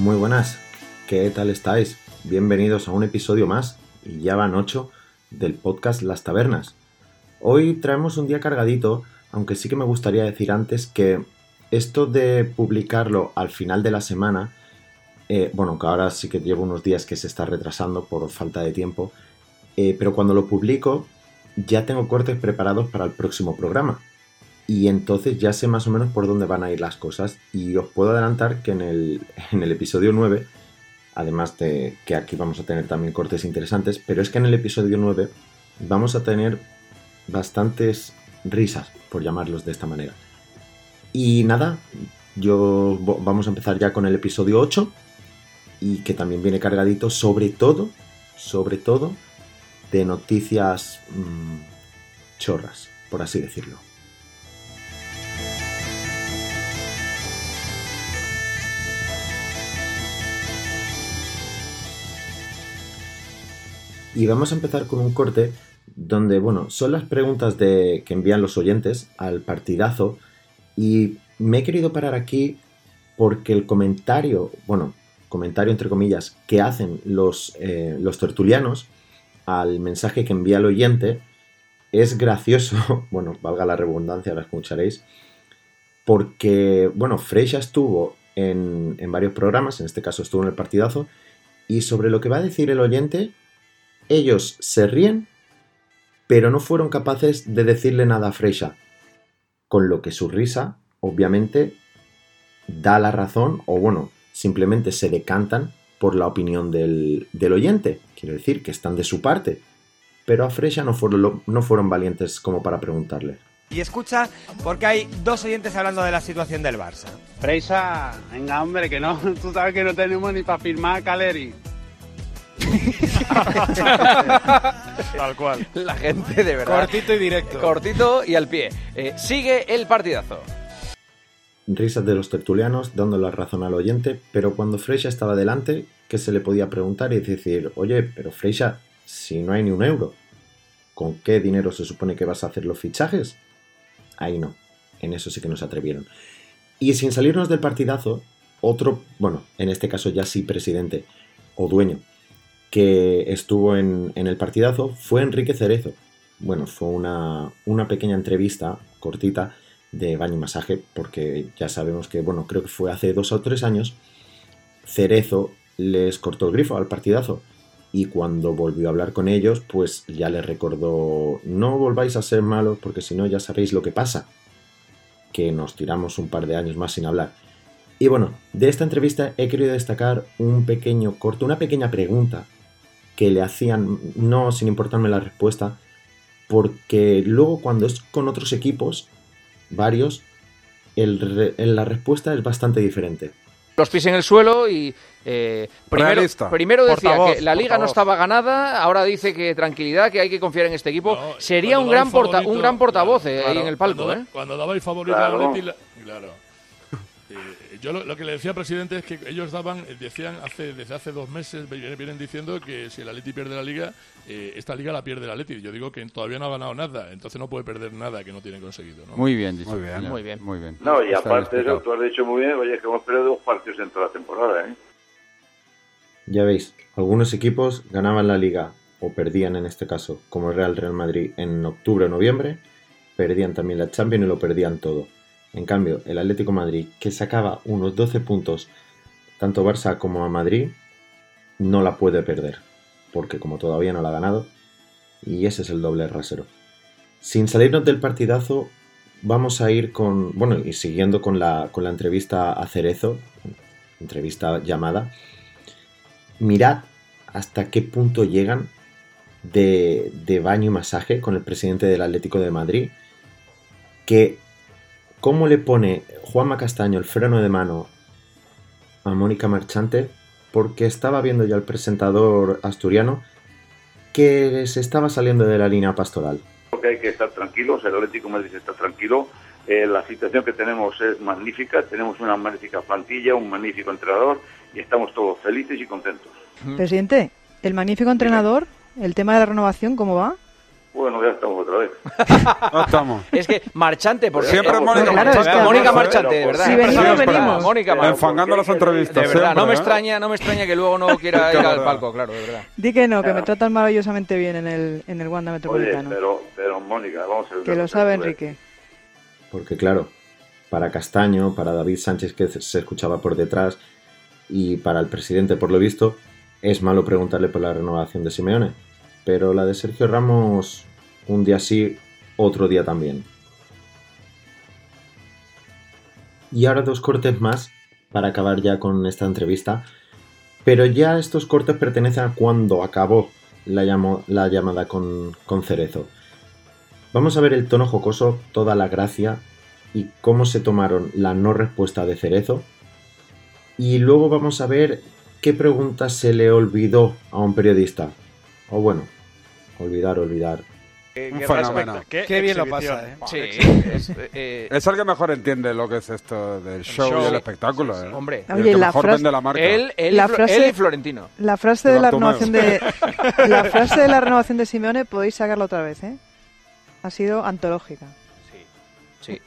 Muy buenas, ¿qué tal estáis? Bienvenidos a un episodio más, y ya van ocho, del podcast Las Tabernas. Hoy traemos un día cargadito, aunque sí que me gustaría decir antes que esto de publicarlo al final de la semana, eh, bueno, que ahora sí que llevo unos días que se está retrasando por falta de tiempo, eh, pero cuando lo publico ya tengo cortes preparados para el próximo programa. Y entonces ya sé más o menos por dónde van a ir las cosas. Y os puedo adelantar que en el, en el episodio 9, además de que aquí vamos a tener también cortes interesantes, pero es que en el episodio 9 vamos a tener bastantes risas, por llamarlos de esta manera. Y nada, yo vamos a empezar ya con el episodio 8 y que también viene cargadito sobre todo, sobre todo de noticias mmm, chorras, por así decirlo. Y vamos a empezar con un corte donde, bueno, son las preguntas de, que envían los oyentes al partidazo. Y me he querido parar aquí porque el comentario, bueno, comentario entre comillas, que hacen los, eh, los tertulianos al mensaje que envía el oyente es gracioso, bueno, valga la redundancia, lo escucharéis, porque, bueno, Freixa estuvo en, en varios programas, en este caso estuvo en el partidazo, y sobre lo que va a decir el oyente, ellos se ríen, pero no fueron capaces de decirle nada a Freixa, con lo que su risa, obviamente, da la razón, o bueno, simplemente se decantan por la opinión del, del oyente. Quiero decir que están de su parte. Pero a Freixa no fueron, no fueron valientes como para preguntarle. Y escucha, porque hay dos oyentes hablando de la situación del Barça. Freisa, venga hombre, que no, tú sabes que no tenemos ni para firmar a Caleri. Tal cual. La gente de verdad. Cortito y directo. Cortito y al pie. Eh, sigue el partidazo. Risas de los tertulianos dando la razón al oyente, pero cuando Freixa estaba delante, ¿qué se le podía preguntar y decir, oye, pero Freixa, si no hay ni un euro, ¿con qué dinero se supone que vas a hacer los fichajes? Ahí no, en eso sí que nos atrevieron. Y sin salirnos del partidazo, otro, bueno, en este caso ya sí presidente o dueño, que estuvo en, el partidazo fue Enrique Cerezo. Bueno, fue una, una pequeña entrevista cortita de baño y masaje, porque ya sabemos que, bueno, creo que fue hace dos o tres años, Cerezo les cortó el grifo al partidazo. Y cuando volvió a hablar con ellos, pues ya les recordó, no volváis a ser malos porque si no ya sabéis lo que pasa. Que nos tiramos un par de años más sin hablar. Y bueno, de esta entrevista he querido destacar un pequeño corto, una pequeña pregunta que le hacían, no sin importarme la respuesta, porque luego cuando es con otros equipos, varios, el, la respuesta es bastante diferente. Los pies en el suelo y eh, primero, primero decía Portavoz, que la liga no estaba ganada, ahora dice que tranquilidad, que hay que confiar en este equipo. No, Sería un gran, el porta, un gran portavoz claro, eh, ahí claro, en el palco. Cuando, ¿eh? cuando daba el favorito Claro. al Atleti, la- claro. Eh, yo lo, lo que le decía al presidente es que ellos daban, eh, decían hace, desde hace dos meses, vienen, vienen diciendo que si el Atleti pierde la liga, eh, esta liga la pierde el Atleti. Yo digo que todavía no ha ganado nada, entonces no puede perder nada que no tiene conseguido. ¿no? Muy bien dicho. Muy bien. Muy bien. Muy bien. No, y Está aparte de eso, tú has dicho muy bien, oye, que hemos perdido dos partidos en toda la temporada, ¿eh? Ya veis, algunos equipos ganaban la liga o perdían en este caso, como el Real Real Madrid en octubre o noviembre, perdían también la Champions y lo perdían todo. En cambio, el Atlético Madrid, que sacaba unos 12 puntos tanto Barça como a Madrid, no la puede perder, porque como todavía no la ha ganado, y ese es el doble rasero. Sin salirnos del partidazo, vamos a ir con, bueno, y siguiendo con la, con la entrevista a Cerezo, entrevista llamada, mirad hasta qué punto llegan de, de baño y masaje con el presidente del Atlético de Madrid, que cómo le pone Juanma Castaño el freno de mano a Mónica Marchante, porque estaba viendo ya el presentador asturiano que se estaba saliendo de la línea pastoral. Creo que hay que estar tranquilos, el Atlético de Madrid está tranquilo, eh, la situación que tenemos es magnífica, tenemos una magnífica plantilla, un magnífico entrenador y estamos todos felices y contentos. Presidente, el magnífico entrenador, el tema de la renovación, ¿cómo va? Bueno, ya estamos otra vez. No estamos. Es que marchante, porque Siempre Mónica claro, Marchante. es que Mónica Marchante, de verdad. Si venimos, siempre. venimos. Mónica Marchante. Enfangando las entrevistas. De verdad, no me ¿eh? extraña, no me extraña que luego no quiera ir al palco, claro, de verdad. Di que no, que me tratan maravillosamente bien en el, en el Wanda Oye, Metropolitano. pero, pero Mónica, vamos a ver. que lo sabe. Enrique. Porque claro, para Castaño, para David Sánchez que se escuchaba por detrás y para el presidente por lo visto, es malo preguntarle por la renovación de Simeone. Pero la de Sergio Ramos, un día sí, otro día también. Y ahora dos cortes más para acabar ya con esta entrevista. Pero ya estos cortes pertenecen a cuando acabó la, la llamada con, con Cerezo. Vamos a ver el tono jocoso, toda la gracia y cómo se tomaron la no respuesta de Cerezo. Y luego vamos a ver qué pregunta se le olvidó a un periodista. O bueno, olvidar, olvidar. Qué, Un fenómeno. qué Qué bien lo pasa, ¿eh? Buah, Sí, es, eh, Es el que mejor entiende lo que es esto del show, show. y el espectáculo. ¿eh? hombre, Y el Oye, que la mejor frase- vende la marca. él, él, La y Flo- frase- él y Florentino. La frase de la renovación de la frase de la renovación de Simeone podéis sacarla otra vez, ¿eh? Ha sido antológica. Sí, sí.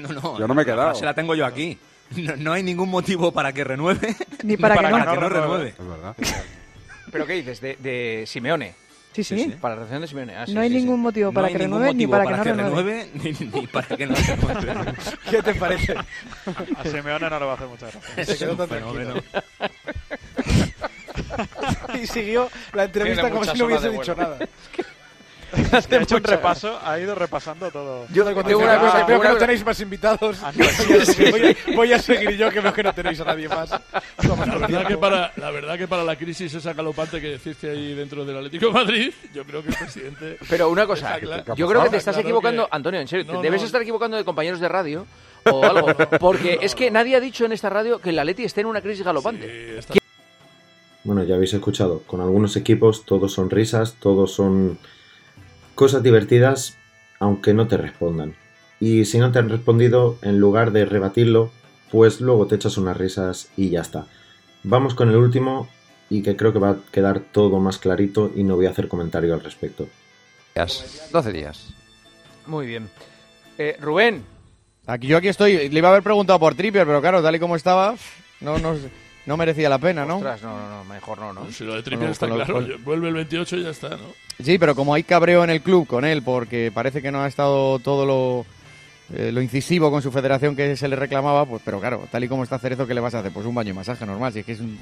No, no. Yo no me he la quedado. frase la tengo yo aquí. No, no hay ningún motivo para que renueve Ni para, para que que no. para que no renueve. renueve. Es verdad. ¿Pero qué dices? De, de Simeone. Sí, sí. Sí, sí. Para la relación de Simeone. Ah, sí, no hay sí, sí. ningún motivo No para hay que renueve ni para, para que no renueve. ni, ni para que no renueve. ¿Qué te parece? A Simeone no le va a hacer mucha gracia. Es quedó tan fenómeno. y siguió la entrevista Tiene como si no hubiese dicho nada. Ha hecho un repaso, ha ido repasando todo. Yo tengo una cosa, veo que una- no tenéis más invitados. Ah, voy, a seguir, yo, que veo que no tenéis a nadie más. La verdad, que para, la verdad que para la crisis esa galopante que deciste ahí dentro del Atlético de Madrid, yo creo que el presidente... Pero una cosa, yo creo que te está estás equivocando, que- Antonio, en serio, debes estar equivocando de compañeros de radio o algo, porque es que nadie ha dicho en esta radio que el Atleti esté en una crisis galopante. Bueno, ya habéis escuchado, con algunos equipos todos son risas, todos son cosas divertidas, aunque no te respondan. Y si no te han respondido, en lugar de rebatirlo, pues luego te echas unas risas y ya está. Vamos con el último y que creo que va a quedar todo más clarito y no voy a hacer comentario al respecto. 12 días. Muy bien. Eh, Rubén, Aquí, yo aquí estoy. Le iba a haber preguntado por Trippier, pero claro, tal y como estaba, no, no, no merecía la pena, ¿no? ostras, no, no, no, mejor no, ¿no? Si lo de Trippier está claro, con- vuelve el 28 y ya está, ¿no? Sí, pero como hay cabreo en el club con él, porque parece que no ha estado todo lo, eh, lo incisivo con su federación que se le reclamaba, pues, pero claro, tal y como está Cerezo, ¿qué le vas a hacer? Pues un baño y masaje normal, si es que es, un-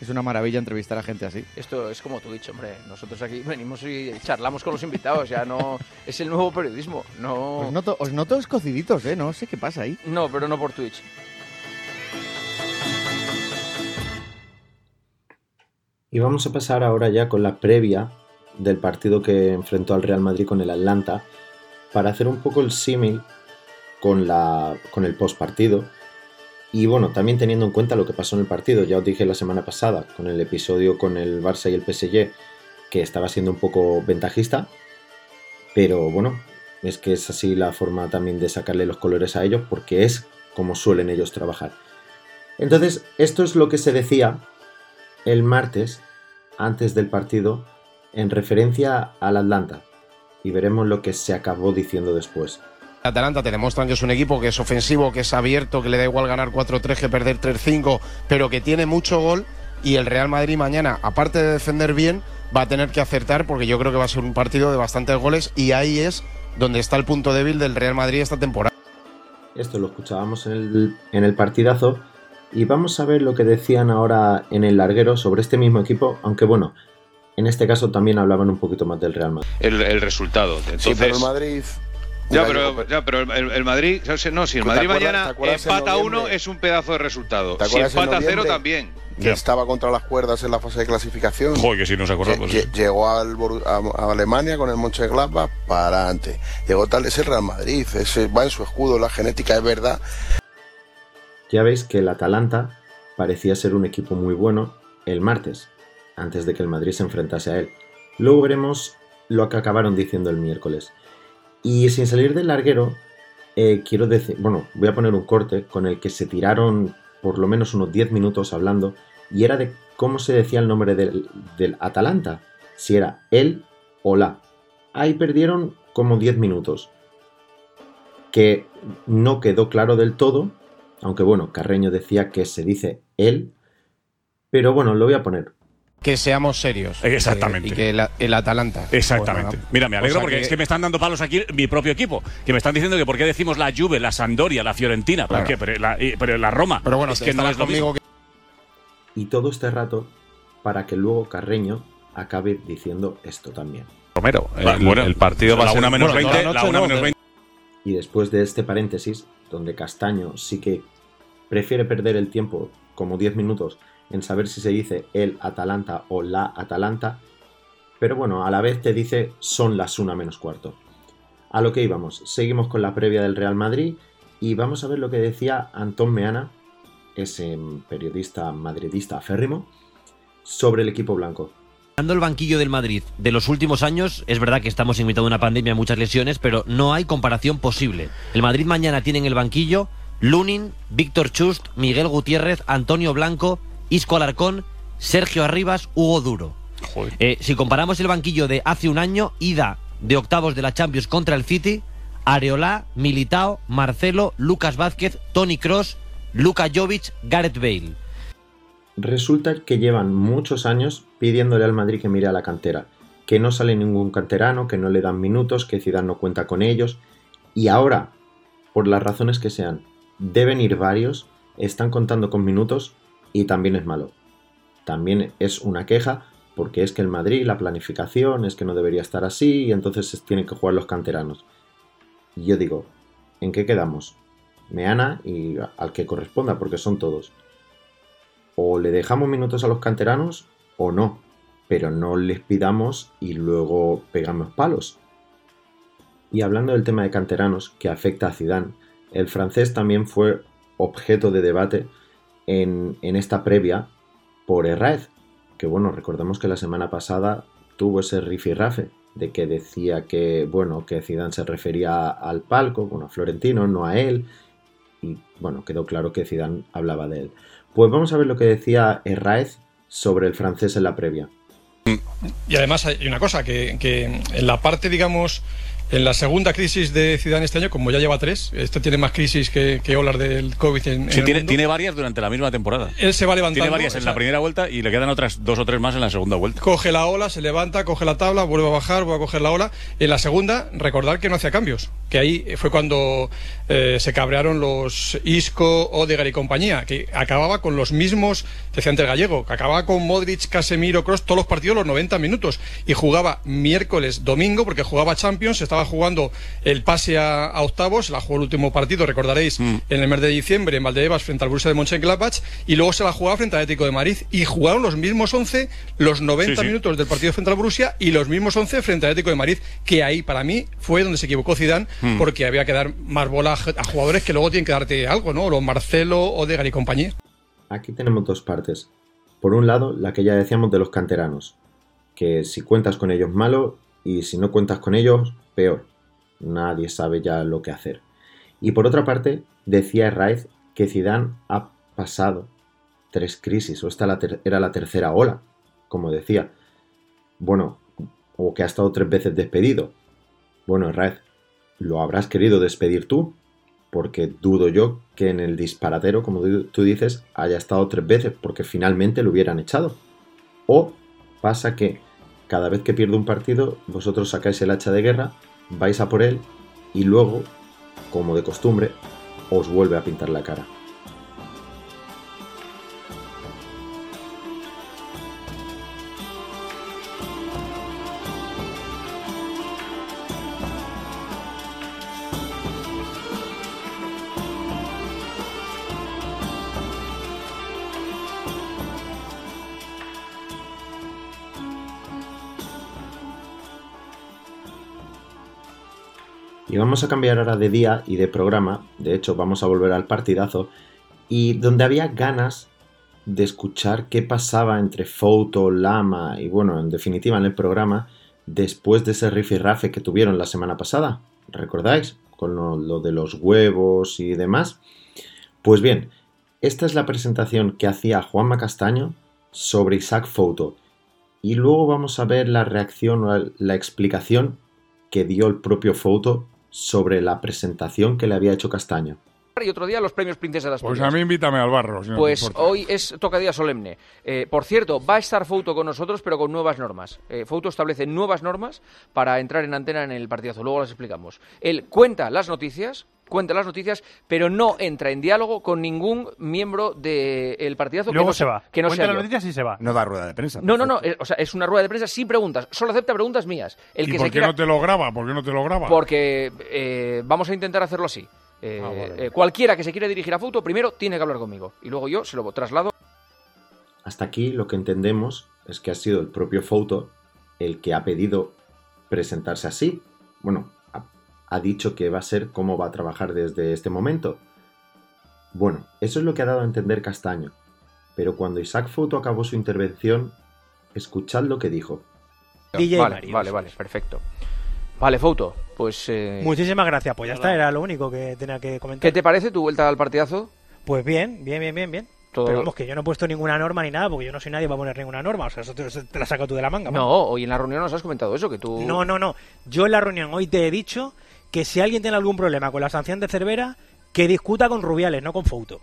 es una maravilla entrevistar a gente así. Esto es como tú dicho, hombre. Nosotros aquí venimos y charlamos con los invitados, ya no. Es el nuevo periodismo. No. Os noto, os noto escociditos, ¿eh? No sé qué pasa ahí. No, pero no por Twitch. Y vamos a pasar ahora ya con la previa del partido que enfrentó al Real Madrid con el Atlanta para hacer un poco el símil con, con el postpartido. Y bueno, también teniendo en cuenta lo que pasó en el partido, ya os dije la semana pasada con el episodio con el Barça y el PSG que estaba siendo un poco ventajista, pero bueno, es que es así la forma también de sacarle los colores a ellos porque es como suelen ellos trabajar. Entonces, esto es lo que se decía el martes antes del partido en referencia al Atlanta y veremos lo que se acabó diciendo después. Atalanta te demuestran que es un equipo que es ofensivo, que es abierto, que le da igual ganar 4-3 que perder 3-5, pero que tiene mucho gol y el Real Madrid mañana, aparte de defender bien, va a tener que acertar porque yo creo que va a ser un partido de bastantes goles y ahí es donde está el punto débil del Real Madrid esta temporada. Esto lo escuchábamos en el, en el partidazo y vamos a ver lo que decían ahora en el larguero sobre este mismo equipo, aunque bueno, en este caso también hablaban un poquito más del Real Madrid. el, el resultado. Entonces, Sí, pero el Madrid. Ya, pero, ya, pero el, el Madrid, no, si el ¿Te Madrid mañana empata uno es un pedazo de resultado. ¿Te Si empata cero también. que estaba contra las cuerdas en la fase de clasificación. Joder, que sí nos acordamos, Lle- sí. Llegó al, a Alemania con el Mönchengladbach para adelante. Llegó tal, es el Real Madrid, ese va en su escudo, la genética es verdad. Ya veis que el Atalanta parecía ser un equipo muy bueno el martes, antes de que el Madrid se enfrentase a él. Luego veremos lo que acabaron diciendo el miércoles. Y sin salir del larguero, eh, quiero decir, bueno, voy a poner un corte con el que se tiraron por lo menos unos 10 minutos hablando, y era de cómo se decía el nombre del, del Atalanta, si era él o la. ahí perdieron como 10 minutos. Que no quedó claro del todo, aunque bueno, Carreño decía que se dice él, pero bueno, lo voy a poner. Que seamos serios. Exactamente. Eh, y que el, el Atalanta. Exactamente. Pues. Mira, me alegro O sea porque que- es que me están dando palos aquí mi propio equipo. Que me están diciendo que por qué decimos la Juve, la Sampdoria, la Fiorentina. ¿Por Claro. qué? Pero la, y- pero la Roma. Pero bueno, es que que no es lo mismo. Y todo este rato para que luego Carreño acabe diciendo esto también. Romero, el, Va, bueno, el partido va a la ser una menos bueno, 20, toda la noche una no, menos de- 20. Y después de este paréntesis, donde Castaño sí que prefiere perder el tiempo como 10 minutos en saber si se dice el Atalanta o la Atalanta, pero bueno, a la vez te dice son las una menos cuarto. A lo que íbamos, seguimos con la previa del Real Madrid y vamos a ver lo que decía Antón Meana, ese periodista madridista aférrimo, sobre el equipo blanco. Dando el banquillo del Madrid de los últimos años, es verdad que estamos en mitad de una pandemia, muchas lesiones, pero no hay comparación posible. El Madrid mañana tiene en el banquillo Lunin, Víctor Chust, Miguel Gutiérrez, Antonio Blanco, Isco Alarcón, Sergio Arribas, Hugo Duro. Eh, si comparamos el banquillo de hace un año, ida de octavos de la Champions contra el City, Areolá, Militao, Marcelo, Lucas Vázquez, Tony Cross, Luka Jovic, Gareth Bale. Resulta que llevan muchos años pidiéndole al Madrid que mire a la cantera, que no sale ningún canterano, que no le dan minutos, que Zidane no cuenta con ellos, y ahora, por las razones que sean, deben ir varios, están contando con minutos y también es malo. También es una queja porque es que el Madrid, la planificación es que no debería estar así y entonces tienen que jugar los canteranos. Y yo digo, ¿en qué quedamos? Meana y al que corresponda, porque son todos o le dejamos minutos a los canteranos o no, pero no les pidamos y luego pegamos palos. Y hablando del tema de canteranos que afecta a Zidane, el francés también fue objeto de debate en, en esta previa por Herraiz, que bueno, recordemos que la semana pasada tuvo ese rifirrafe de que decía que bueno, que Zidane se refería al palco, bueno, a Florentino, no a él, y bueno, quedó claro que Zidane hablaba de él. Pues vamos a ver lo que decía Herráez sobre el francés en la previa. Y además hay una cosa, que en la parte, digamos, en la segunda crisis de Zidane este año, como ya lleva tres, este tiene más crisis que, que olas del COVID en, en Sí, tiene, varias durante la misma temporada. Él se va levantando. Tiene varias en o sea, la primera vuelta y le quedan otras dos o tres más en la segunda vuelta. Coge la ola, se levanta, coge la tabla, vuelve a bajar, vuelve a coger la ola. En la segunda, recordar que no hacía cambios. Que ahí fue cuando eh, se cabrearon los Isco, Odegaard y compañía. Que acababa con los mismos, decía antes el gallego, que acababa con Modric, Casemiro, Cross, todos los partidos los 90 minutos. Y jugaba miércoles, domingo, porque jugaba Champions, estaba jugando el pase a, a octavos, la jugó el último partido, recordaréis, Mm. en el mes de diciembre en Valdebebas frente al Borussia de Mönchengladbach. Y luego se la jugaba frente al Atlético de Madrid. Y jugaron los mismos 11, los 90 Sí, sí. minutos del partido frente al Borussia y los mismos 11 frente al Atlético de Madrid, que ahí para mí fue donde se equivocó Zidane, Hmm. porque había que dar más bola a jugadores que luego tienen que darte algo, ¿no? Los Marcelo, Odegaard y compañía. Aquí tenemos dos partes. Por un lado, la que ya decíamos de los canteranos, que si cuentas con ellos malo y si no cuentas con ellos, peor. Nadie sabe ya lo que hacer. Y por otra parte, decía Herraiz que Zidane ha pasado tres crisis, o esta era la tercera ola, como decía. Bueno, o que ha estado tres veces despedido. Bueno, Herraiz, ¿lo habrás querido despedir tú? Porque dudo yo que en el disparatero, como tú dices, haya estado tres veces, porque finalmente lo hubieran echado. O pasa que cada vez que pierde un partido, vosotros sacáis el hacha de guerra, vais a por él y luego, como de costumbre, os vuelve a pintar la cara. Y vamos a cambiar ahora de día y de programa. De hecho, vamos a volver al partidazo. Y donde había ganas de escuchar qué pasaba entre Foto, Lama y, bueno, en definitiva en el programa, después de ese rifirrafe que tuvieron la semana pasada. ¿Recordáis? Con lo, lo de los huevos y demás. Pues bien, esta es la presentación que hacía Juanma Castaño sobre Isaac Foto. Y luego vamos a ver la reacción o la explicación que dio el propio Foto sobre la presentación que le había hecho Castaño. Y otro día los premios Princesa de Pues Asturias. a mí invítame al barro. si no te Pues hoy es toca día solemne. Eh, por cierto, va a estar Fouto con nosotros, pero con nuevas normas. Eh, Fouto establece nuevas normas para entrar en antena en el partidazo. Luego las explicamos. Él cuenta las noticias, cuenta las noticias, pero no entra en diálogo con ningún miembro del partidazo. Luego que no se va. Que no Cuenta sea las yo. noticias y se va. No da rueda de prensa. No, no, no. eh, o sea, es una rueda de prensa sin preguntas. Solo acepta preguntas mías. El ¿Y que por se qué quiera- no te lo graba? ¿Por qué no te lo graba? Porque eh, vamos a intentar hacerlo así. Eh, Ah, vale. eh, cualquiera que se quiera dirigir a Fouto, primero tiene que hablar conmigo. Y luego yo se lo traslado. Hasta aquí lo que entendemos es que ha sido el propio Foto el que ha pedido presentarse así. Bueno, ha, dicho que va a ser cómo va a trabajar desde este momento. Bueno, eso es lo que ha dado a entender Castaño. Pero cuando Isaac Foto acabó su intervención, escuchad lo que dijo. DJ vale, Mario, vale, vale, perfecto. Vale, Fouto, pues... eh, Muchísimas gracias, pues ya está, era lo único que tenía que comentar. ¿Qué te parece tu vuelta al partidazo? Pues bien, bien, bien, bien, bien. Todo- Pero vamos, que yo no he puesto ninguna norma ni nada, porque yo no soy nadie para poner ninguna norma. O sea, eso te, eso te la sacas tú de la manga. No, vamos. hoy en la reunión nos has comentado eso, que tú... No, no, no. Yo en la reunión hoy te he dicho que si alguien tiene algún problema con la sanción de Cervera, que discuta con Rubiales, no con Fouto.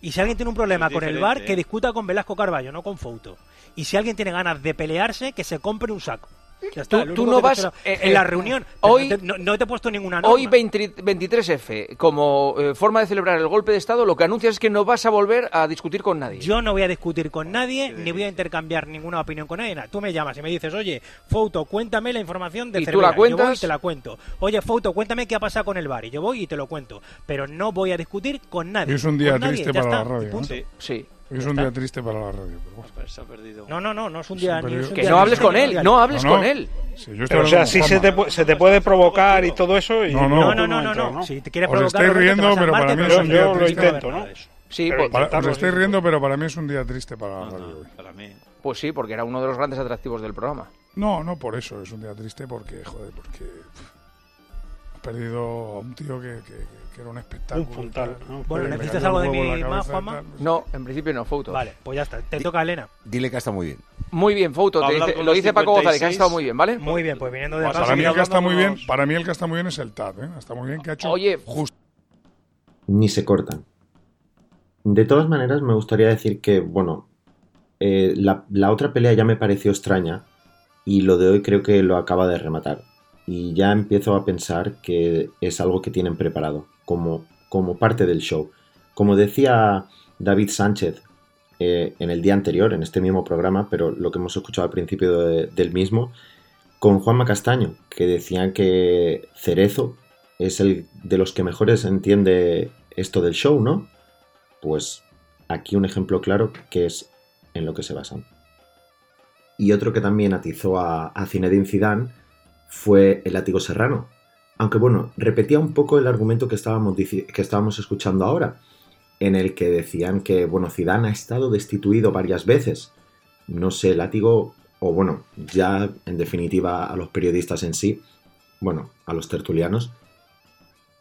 Y si alguien tiene un problema con el bar, que ¿eh? discuta con Velasco Carballo, no con Fouto. Y si alguien tiene ganas de pelearse, que se compre un saco. Ya está, Tú- tú no vas, eh, en eh, la reunión. hoy- no, te, no- no te he puesto ninguna norma. Hoy 20 23F, como eh, forma de celebrar el golpe de Estado, lo que anuncias es que no vas a volver a discutir con nadie. Yo no voy a discutir con nadie, ni voy a intercambiar ninguna opinión con nadie. nada. Tú me llamas y me dices, oye, Fouto, cuéntame la información de ¿Y tú Cervera. la cuentas? Yo voy y te la cuento. Oye, Fouto, cuéntame qué ha pasado con el bar. Y yo voy y te lo cuento. Pero no voy a discutir con nadie. Es un día nadie, triste ya para la radio. y. ¿no? Sí. Es un día triste para la radio. Pero bueno. Se ha perdido. No, no, no, no es un día ni es un Que día no hables con él, no hables con él. Sí, yo estoy Pero o sea, sí se te, se te puede provocar y todo eso. Y No, no, no, no, no, no. Si te quieres Os provocar, estáis Roberto, te riendo, pero para mí es un yo día lo triste. intento, ¿no? Sí, pues, Para- os estáis riendo, pero para mí es un día triste para la radio. hoy. Para mí. pues sí, porque era uno de los grandes atractivos del programa. No, no por eso, es un día triste porque, joder, porque pff, has perdido a un tío que, que- que era un espectáculo. Un puntal, tal. ¿no? Bueno, ¿necesitas algo de la más, Juanma? No, en principio no, Fouto. Vale, pues ya está. Te toca, Elena. Dile que está muy bien. Muy bien, Fouto, lo dice Paco González, que ha 56. estado muy bien, ¿vale? Muy bien, pues viniendo de casa. Para mí, el que está muy bien, para mí el que está muy bien es el TAD, ¿eh? Está muy bien que ha hecho Oye, justo. Ni se cortan. De todas maneras, me gustaría decir que, bueno, eh, la, la otra pelea ya me pareció extraña y lo de hoy creo que lo acaba de rematar. Y ya empiezo a pensar que es algo que tienen preparado, como, como parte del show. Como decía David Sánchez eh, en el día anterior, en este mismo programa, pero lo que hemos escuchado al principio de- del mismo, con Juanma Castaño, que decían que Cerezo es el de los que mejores entiende esto del show, ¿no? Pues aquí un ejemplo claro que es en lo que se basan. Y otro que también atizó a, a Zinedine Zidane fue el látigo serrano. Aunque bueno, repetía un poco el argumento que estábamos, que estábamos escuchando ahora, en el que decían que, bueno, Zidane ha estado destituido varias veces. No sé, látigo, o bueno, ya en definitiva a los periodistas en sí, bueno, a los tertulianos,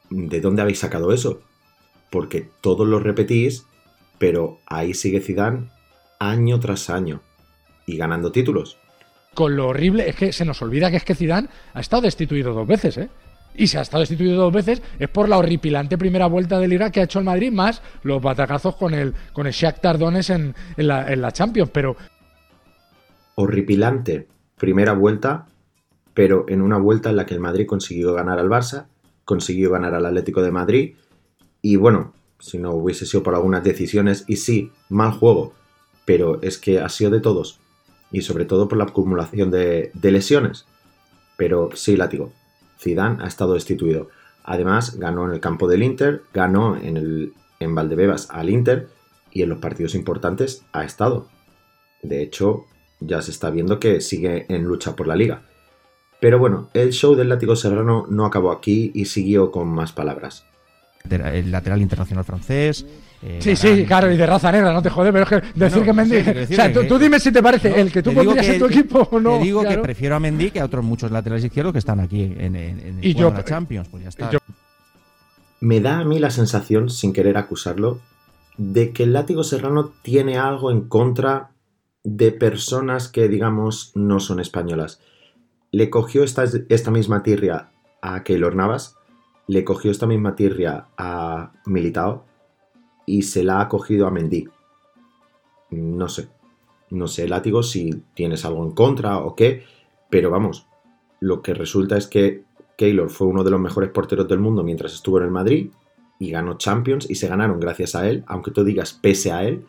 ¿de dónde habéis sacado eso? Porque todos lo repetís, pero ahí sigue Zidane año tras año y ganando títulos. Con lo horrible es que se nos olvida que es que Zidane ha estado destituido dos veces, ¿eh? Y si ha estado destituido dos veces es por la horripilante primera vuelta del Irak que ha hecho el Madrid, más los batacazos con el, con el Shakhtar en, en, la, en la Champions. Pero Horripilante primera vuelta, pero en una vuelta en la que el Madrid consiguió ganar al Barça, consiguió ganar al Atlético de Madrid y bueno, si no hubiese sido por algunas decisiones y sí, mal juego, pero es que ha sido de todos y sobre todo por la acumulación de, de lesiones. Pero sí, látigo. Zidane ha estado destituido. Además, ganó en el campo del Inter, ganó en, el, en Valdebebas al Inter y en los partidos importantes ha estado. De hecho, ya se está viendo que sigue en lucha por la liga. Pero bueno, el show del látigo serrano no acabó aquí y siguió con más palabras. El lateral internacional francés. Eh, sí, sí, gran- claro, y de raza negra, no te jode, pero es que decir No, que Mendy. sí, o sea, tú, dime si te parece No, el que tú pondrías que- en tu que- equipo o no. Te digo claro. que prefiero a Mendy que a otros muchos laterales izquierdos que están aquí en, en, en Y yo- la Champions. Pues ya está. yo- Me da a mí la sensación, sin querer acusarlo, de que el látigo serrano tiene algo en contra de personas que, digamos, no son españolas. le cogió esta, esta misma tirria a Keylor Navas, le cogió esta misma tirria a Militao y se la ha cogido a Mendy. No sé, no sé, látigo, si tienes algo en contra o qué, pero vamos, lo que resulta es que Keylor fue uno de los mejores porteros del mundo mientras estuvo en el Madrid y ganó Champions y se ganaron gracias a él, aunque tú digas pese a él.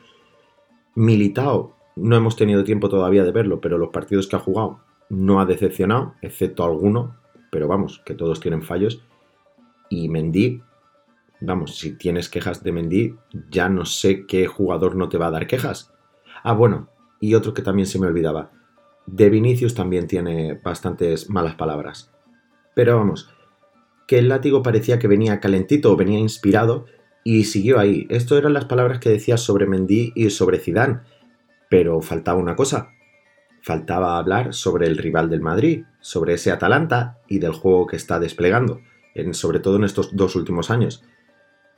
Militao, no hemos tenido tiempo todavía de verlo, pero los partidos que ha jugado no ha decepcionado, excepto alguno, pero vamos, que todos tienen fallos. Y Mendy, vamos, si tienes quejas de Mendy, ya no sé qué jugador no te va a dar quejas. Ah, bueno, y otro que también se me olvidaba. De Vinicius también tiene bastantes malas palabras. Pero vamos, que el látigo parecía que venía calentito o venía inspirado y siguió ahí. Esto eran las palabras que decía sobre Mendy y sobre Zidane. Pero faltaba una cosa. Faltaba hablar sobre el rival del Madrid, sobre ese Atalanta y del juego que está desplegando, en, sobre todo en estos dos últimos años.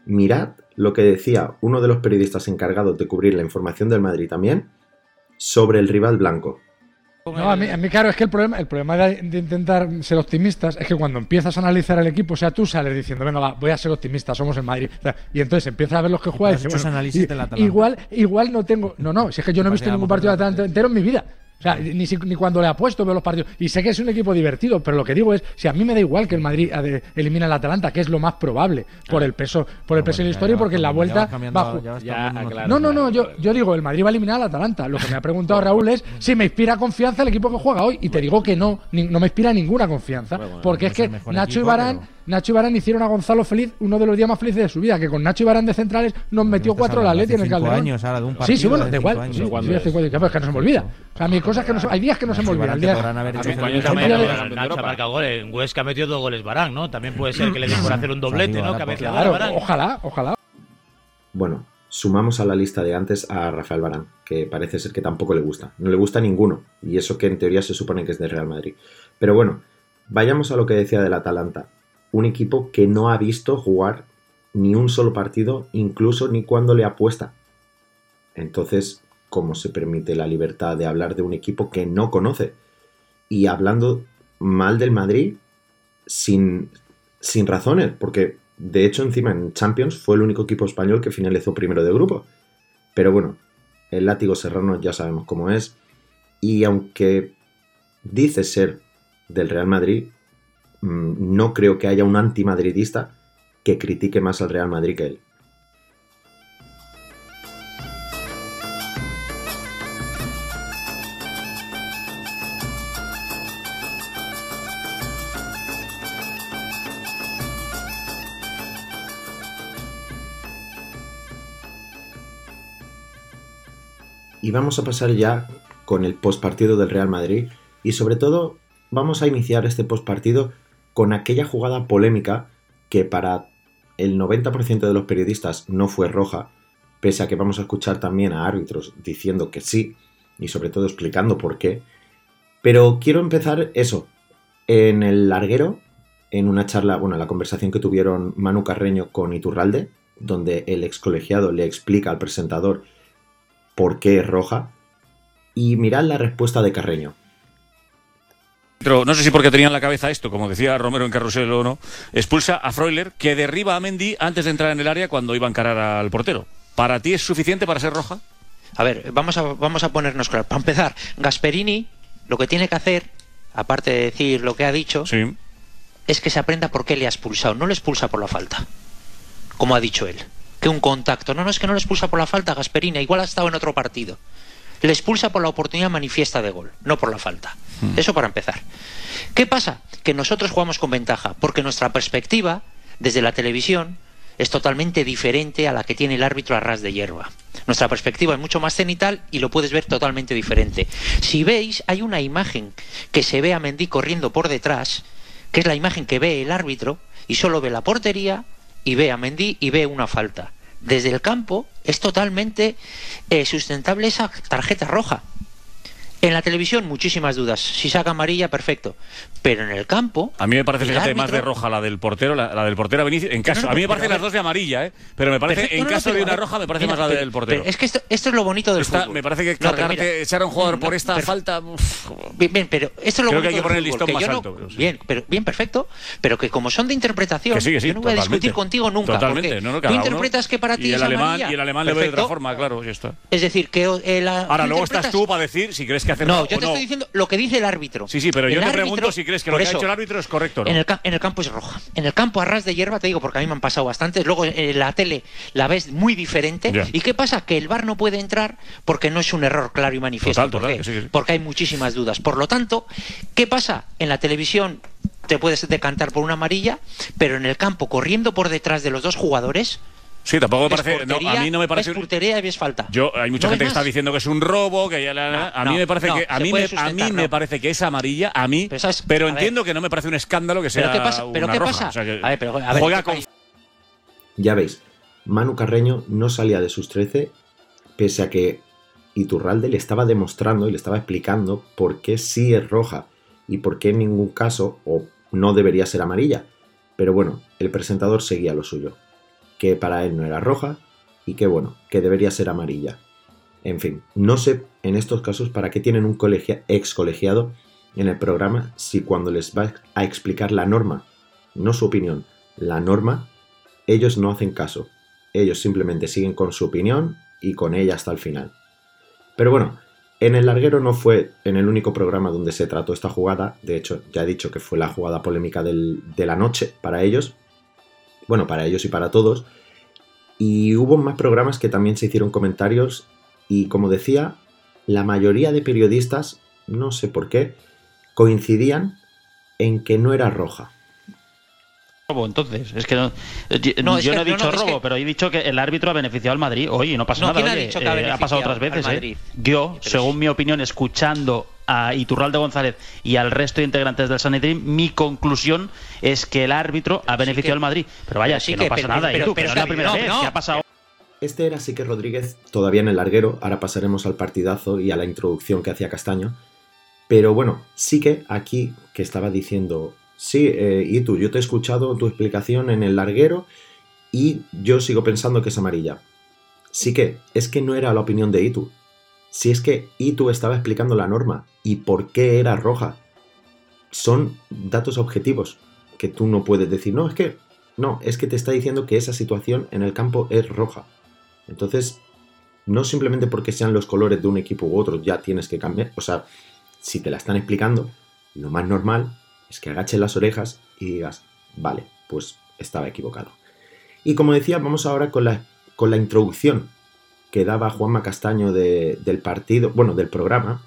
Mirad lo que decía uno de los periodistas encargados de cubrir la información del Madrid también sobre el rival blanco. No, a mí, a mí, claro, es que el problema, el problema de, de intentar ser optimistas es que cuando empiezas a analizar el equipo, o sea, tú sales diciendo, venga, va, voy a ser optimista, somos el Madrid. O sea, y entonces empiezas a ver los que juegan y dices, bueno, y- igual, igual no tengo. No, no, si es que yo no he visto ningún partido de Atalanta entero en mi vida. O sea, ni, si- ni cuando le apuesto veo los partidos. Y sé que es un equipo divertido, pero lo que digo es, si a mí me da igual que el Madrid ade- elimine al Atalanta, que es lo más probable, por el peso, por el peso de la historia porque en la vuelta va a ju- No, no, no, yo, yo digo, el Madrid va a eliminar al Atalanta. Lo que me ha preguntado Raúl es si me inspira confianza el equipo que juega hoy. Y te digo que no, ni- no me inspira ninguna confianza. porque es que Nacho y Barán, Nacho y Barán hicieron a Gonzalo feliz uno de los días más felices de su vida, que con Nacho y Barán de centrales nos metió estás cuatro la Leti en el Calderón. años ahora de un sí, sí, bueno, de da igual. años. Sí, ¿Cuándo sí, es? hace cuatro- ya, pero es que no se me olvida. O sea, hay cosas que no se, hay días que no se me olvidan. De- Nacho, goles. En Huesca ha metido dos goles Barán, ¿no? También puede ser que le den por hacer un doblete, ¿no? Claro, ojalá, ojalá. Bueno, sumamos a la lista de antes a Rafael Barán, que parece ser que tampoco le gusta. No le gusta ninguno, y eso que en teoría se supone que es del Real Madrid. Pero bueno, vayamos a lo que decía del Atalanta. Un equipo que no ha visto jugar ni un solo partido, incluso ni cuando le apuesta. Entonces, ¿cómo se permite la libertad de hablar de un equipo que no conoce? Y hablando mal del Madrid sin, sin razones, porque de hecho encima en Champions fue el único equipo español que finalizó primero de grupo. Pero bueno, el látigo serrano ya sabemos cómo es. Y aunque dice ser del Real Madrid, mm, no creo que haya un antimadridista que critique más al Real Madrid que él. Y vamos a pasar ya con el postpartido del Real Madrid y sobre todo vamos a iniciar este postpartido con aquella jugada polémica que para el 90% de los periodistas no fue roja, pese a que vamos a escuchar también a árbitros diciendo que sí y sobre todo explicando por qué. Pero quiero empezar eso, en el larguero, en una charla, bueno, la conversación que tuvieron Manu Carreño con Iturralde, donde el ex colegiado le explica al presentador por qué es roja. Y mirad la respuesta de Carreño. Pero no sé si porque tenía en la cabeza esto, como decía Romero en Carrusel o no, expulsa a Freuler, que derriba a Mendy antes de entrar en el área cuando iba a encarar al portero. ¿Para ti es suficiente para ser roja? A ver, vamos a, vamos a ponernos claros. Para empezar, Gasperini lo que tiene que hacer, aparte de decir lo que ha dicho, es que se aprenda por qué le ha expulsado. No le expulsa por la falta, como ha dicho él. Que un contacto. No, no es que no le expulsa por la falta, Gasperini. Igual ha estado en otro partido. Le expulsa por la oportunidad manifiesta de gol, no por la falta. Eso para empezar. ¿Qué pasa? Que nosotros jugamos con ventaja, porque nuestra perspectiva, desde la televisión, es totalmente diferente a la que tiene el árbitro a ras de hierba. Nuestra perspectiva es mucho más cenital y lo puedes ver totalmente diferente. Si veis, hay una imagen que se ve a Mendy corriendo por detrás, que es la imagen que ve el árbitro, y solo ve la portería, y ve a Mendy y ve una falta. Desde el campo es totalmente eh, sustentable esa tarjeta roja. En la televisión, muchísimas dudas. Si saca amarilla, perfecto. Pero en el campo. A mí me parece, fíjate, más árbitro- de roja la del portero, la, la del portero a Vinicius. En caso, no, a mí me parecen las dos de amarilla, ¿eh? Pero me parece, Perfecto, en no, no, caso de pero una a ver, roja, me parece mira, más la pero- del portero. es que esto, esto es lo bonito del Esta- fútbol. me parece que No, cargarte, mira, echar a un jugador no, por esta pero- falta. Bien, bien, pero esto es lo Creo que bonito hay que poner el listón que más no- alto, pero sí. Bien, pero bien, perfecto. Pero que como son de interpretación, Que sí, que sí, yo no voy a discutir contigo nunca. Totalmente, no, no, tú interpretas que para ti es amarilla. Y el alemán le ve de otra forma, claro, ya está. Es decir, que eh, Ahora, luego estás tú para decir si crees que hace No, yo te no. estoy diciendo lo que dice el árbitro. Sí, sí, pero yo te árbitro- pregunto si crees que lo que ha hecho el árbitro es correcto o no. En el, ca- en el campo es roja. En el campo a ras de hierba, te digo, porque a mí me han pasado bastantes. Luego en la tele la ves muy diferente. ¿Y qué pasa? Que el VAR no puede entrar porque no es un error claro y manifiesto. Porque hay muchísimas dudas. Por lo tanto, ¿qué pasa? En la televisión te puedes decantar por una amarilla, pero en el campo, corriendo por detrás de los dos jugadores, Sí, tampoco me es parece. no, a mí no me parece. es portería y ves falta. Yo, hay mucha ¿No gente que está diciendo que es un robo, que ya la- a mí no, me parece no, que a mí me, a mí me parece que es amarilla, a mí, pero, a ver. entiendo que no me parece un escándalo que sea ¿Pero qué pasa? ¿Pero qué pasa? O sea que A ver, pero, a ver, juega ¿qué con? Ya veis, Manu Carreño no salía de sus 13 pese a que Iturralde le estaba demostrando y le estaba explicando por qué sí es roja y por qué en ningún caso o no debería ser amarilla. Pero bueno, el presentador seguía lo suyo, que para él no era roja y que bueno, que debería ser amarilla. En fin, no sé en estos casos para qué tienen un colegia- ex colegiado en el programa si cuando les va a explicar la norma, no su opinión, la norma, ellos no hacen caso. Ellos simplemente siguen con su opinión y con ella hasta el final. Pero bueno, en el larguero no fue en el único programa donde se trató esta jugada. De hecho, ya he dicho que fue la jugada polémica del- de la noche para ellos. Bueno, para ellos y para todos. Y hubo más programas que también se hicieron comentarios. Y como decía, la mayoría de periodistas, no sé por qué, coincidían en que no era roja. robo, entonces. Es que no, yo No, es yo que- no he dicho no, robo, que- pero he dicho que el árbitro ha beneficiado al Madrid. Oye, no pasa No, nada. ¿quién ha oye, dicho que ha eh, beneficiado pasado otras veces. ¿eh? Yo, según mi opinión, escuchando a Iturralde González y al resto de integrantes del Sanedrín, mi conclusión es que el árbitro ha beneficiado al Madrid. Pero vaya, Pero sí que, que- no pasa pero- nada. pero- es la que- primera no, vez no. que ha pasado. Este era Sique Rodríguez todavía en el larguero, ahora pasaremos al partidazo y a la introducción que hacía Castaño. Pero bueno, sí que aquí que estaba diciendo, sí, eh, y tú, yo te he escuchado tu explicación en el larguero y yo sigo pensando que es amarilla. Sí que, es que no era la opinión de Itu. Si es que Itu estaba explicando la norma y por qué era roja. Son datos objetivos que tú no puedes decir, no, es que, no, es que te está diciendo que esa situación en el campo es roja. Entonces, no simplemente porque sean los colores de un equipo u otro ya tienes que cambiar. O sea, si te la están explicando, lo más normal es que agaches las orejas y digas, vale, pues estaba equivocado. Y como decía, vamos ahora con la, con la introducción daba Juanma Castaño de- del partido, bueno, del programa,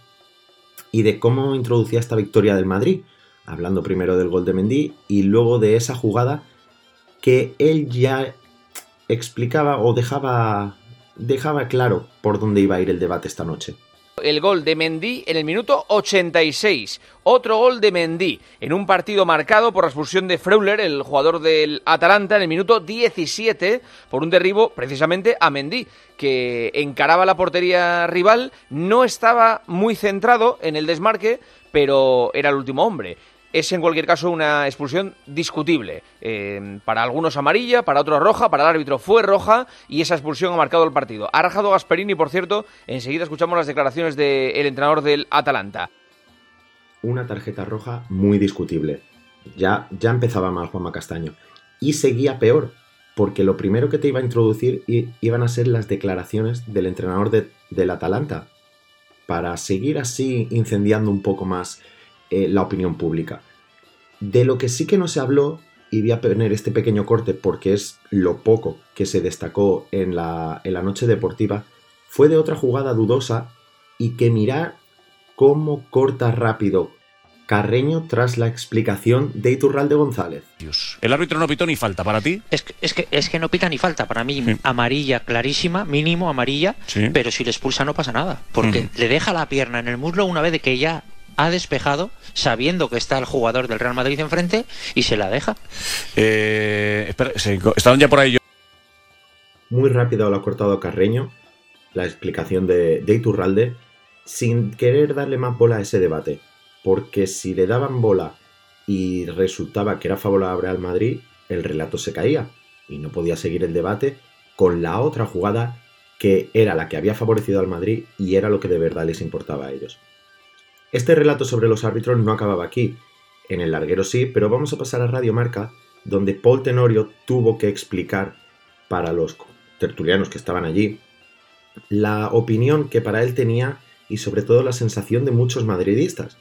y de cómo introducía esta victoria del Madrid, hablando primero del gol de Mendy y luego de esa jugada que él ya explicaba o dejaba, dejaba claro por dónde iba a ir el debate esta noche. El gol de Mendy en el minuto 86. Otro gol de Mendy en un partido marcado por la expulsión de Freuler, el jugador del Atalanta, en el minuto 17 por un derribo precisamente a Mendy, que encaraba la portería rival, no estaba muy centrado en el desmarque, pero era el último hombre. Es en cualquier caso una expulsión discutible. Eh, para algunos amarilla, para otros roja, para el árbitro fue roja y esa expulsión ha marcado el partido. Ha rajado Gasperini, por cierto. Enseguida escuchamos las declaraciones del entrenador del Atalanta. Una tarjeta roja muy discutible. Ya, ya empezaba mal Juanma Castaño. Y seguía peor, porque lo primero que te iba a introducir iban a ser las declaraciones del entrenador de- del Atalanta, para seguir así incendiando un poco más eh, la opinión pública. De lo que sí que no se habló, y voy a poner este pequeño corte porque es lo poco que se destacó en la, en la noche deportiva, fue de otra jugada dudosa y que mirar cómo corta rápido Carreño tras la explicación de Iturralde González. El árbitro no pitó ni falta para ti. Es que, es que, es que no pita ni falta. Para mí, amarilla clarísima, mínimo amarilla, Sí. pero si le expulsa no pasa nada. Porque Ujú. le deja la pierna en el muslo una vez de que ya ha despejado, sabiendo que está el jugador del Real Madrid enfrente, y se la deja. Eh, espera, se- estaban ya por ahí. yo- Muy rápido lo ha cortado Carreño, la explicación de, de Iturralde, sin querer darle más bola a ese debate, porque si le daban bola y resultaba que era favorable al Madrid, el relato se caía y no podía seguir el debate con la otra jugada que era la que había favorecido al Madrid y era lo que de verdad les importaba a ellos. Este relato sobre los árbitros no acababa aquí, en el larguero sí, pero vamos a pasar a Radio Marca, donde Paul Tenorio tuvo que explicar para los tertulianos que estaban allí la opinión que para él tenía y sobre todo la sensación de muchos madridistas,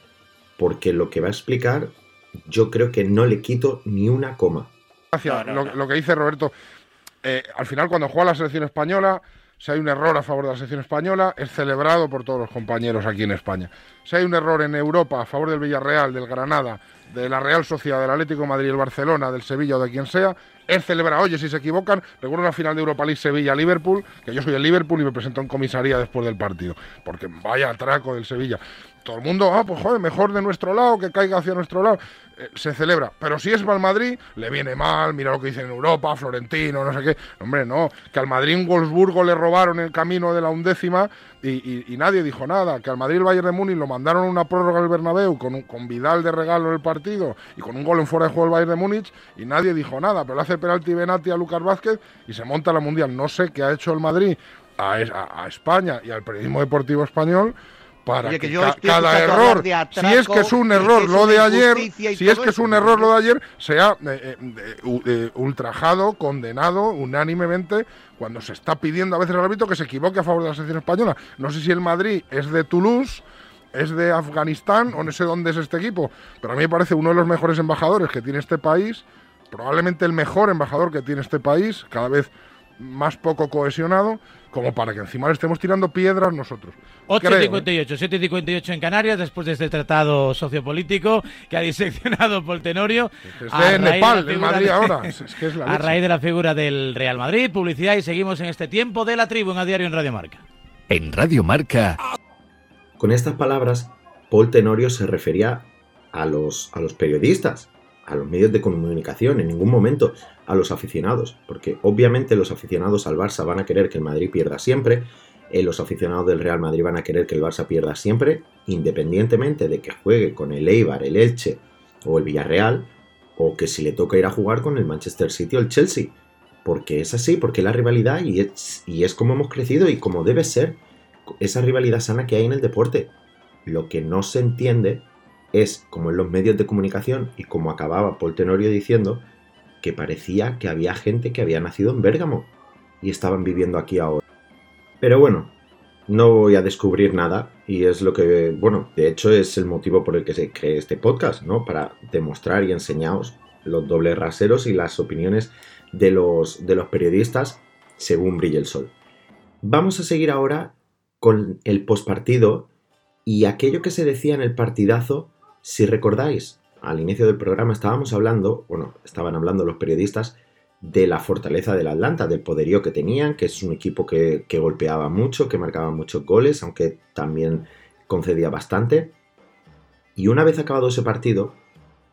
porque lo que va a explicar yo creo que no le quito ni una coma. Gracias. lo, lo que dice Roberto, eh, al final cuando juega la selección española, si hay un error a favor de la selección española, es celebrado por todos los compañeros aquí en España. Si hay un error en Europa a favor del Villarreal, del Granada, de la Real Sociedad, del Atlético de Madrid, el Barcelona, del Sevilla o de quien sea, es celebrado. Oye, si se equivocan, recuerdo una final de Europa League Sevilla-Liverpool, que yo soy el Liverpool y me presento en comisaría después del partido, porque vaya atraco del Sevilla. Todo el mundo, ah, pues joder, mejor de nuestro lado, que caiga hacia nuestro lado. Eh, se celebra. Pero si es para Madrid, le viene mal, mira lo que dicen en Europa, Florentino, no sé qué. Hombre, no, que al Madrid en Wolfsburgo le robaron el camino de la undécima y, y- nadie dijo nada. Que al Madrid el Bayern de Múnich lo mandaron una prórroga del Bernabéu con, un- con Vidal de regalo en el partido y con un gol en fuera de juego del Bayern de Múnich y nadie dijo nada. Pero le hace penalti Benati a Lucas Vázquez y se monta la Mundial. No sé qué ha hecho el Madrid a España y al periodismo deportivo español para Oye, que que, yo ca- cada error, si es que es un error lo de ayer, si es que es un error lo de ayer, sea eh, eh, eh, eh, ultrajado, condenado unánimemente cuando se está pidiendo a veces al árbitro que se equivoque a favor de la selección española. No sé si el Madrid es de Toulouse, es de Afganistán o no sé dónde es este equipo, pero a mí me parece uno de los mejores embajadores que tiene este país, probablemente el mejor embajador que tiene este país, cada vez más poco cohesionado, como para que encima le estemos tirando piedras nosotros. Creo, ¿eh? 8.58, 7.58 en Canarias, después de este tratado sociopolítico que ha diseccionado Paul Tenorio. Es a de Nepal, el figura Madrid de- ahora. Es- es que es la a leche. raíz de la figura del Real Madrid, publicidad y seguimos en este tiempo de la tribu en A Diario en Radio Marca. En Radio Marca. Con estas palabras, Paul Tenorio se refería a los, a los periodistas, a los medios de comunicación, en ningún momento a los aficionados, porque obviamente los aficionados al Barça van a querer que el Madrid pierda siempre, eh, los aficionados del Real Madrid van a querer que el Barça pierda siempre, independientemente de que juegue con el Eibar, el Elche o el Villarreal, o que si le toca ir a jugar con el Manchester City o el Chelsea. Porque es así, porque la rivalidad y es, y es como hemos crecido y como debe ser esa rivalidad sana que hay en el deporte. Lo que no se entiende es, como en los medios de comunicación y como acababa Paul Tenorio diciendo, que parecía que había gente que había nacido en Bérgamo y estaban viviendo aquí ahora. Pero bueno, no voy a descubrir nada y es lo que, bueno, de hecho es el motivo por el que se cree este podcast, ¿no? Para demostrar y enseñaros los dobles raseros y las opiniones de los, de los periodistas según brille el sol. Vamos a seguir ahora con el postpartido y aquello que se decía en el partidazo, si recordáis, al inicio del programa estábamos hablando, bueno, estaban hablando los periodistas de la fortaleza del Atlanta, del poderío que tenían, que es un equipo que, que golpeaba mucho, que marcaba muchos goles, aunque también concedía bastante. Y una vez acabado ese partido,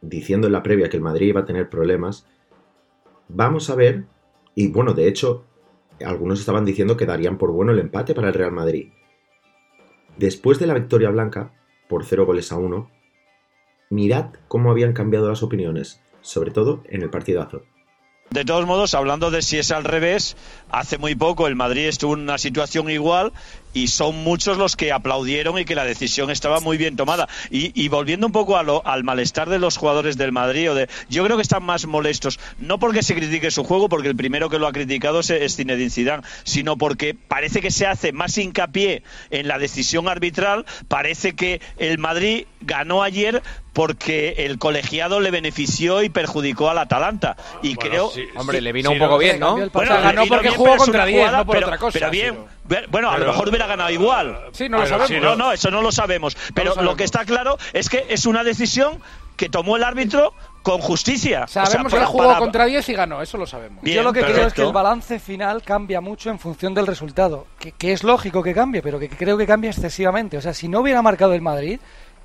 diciendo en la previa que el Madrid iba a tener problemas, vamos a ver, y bueno, de hecho, algunos estaban diciendo que darían por bueno el empate para el Real Madrid. Después de la victoria blanca, por 0 goles a 1, mirad cómo habían cambiado las opiniones, sobre todo en el partidazo. De todos modos, hablando de si es al revés, hace muy poco el Madrid estuvo en una situación igual y son muchos los que aplaudieron y que la decisión estaba muy bien tomada. Y, y volviendo un poco a lo- al malestar de los jugadores del Madrid, o de, yo creo que están más molestos, no porque se critique su juego, porque el primero que lo ha criticado es, es Zinedine Zidane, sino porque parece que se hace más hincapié en la decisión arbitral, parece que el Madrid ganó ayer porque el colegiado le benefició y perjudicó al Atalanta. Y creo. Hombre, le vino un poco bien, ¿no? Bueno, ganó porque jugó contra una 10, jugada, no por pero- otra cosa, Pero bien, bueno, a lo mejor hubiera ganado igual. Sí, no lo sabemos. No, no, eso no lo sabemos. Pero lo sabemos. que está claro es que es una decisión que tomó el árbitro con justicia. O sea, Sabemos que jugó para- contra 10 y ganó, eso lo sabemos. Bien, Yo lo que creo es que el balance final cambia mucho en función del resultado. Que, que es lógico que cambie, pero que creo que cambia excesivamente. O sea, si no hubiera marcado el Madrid,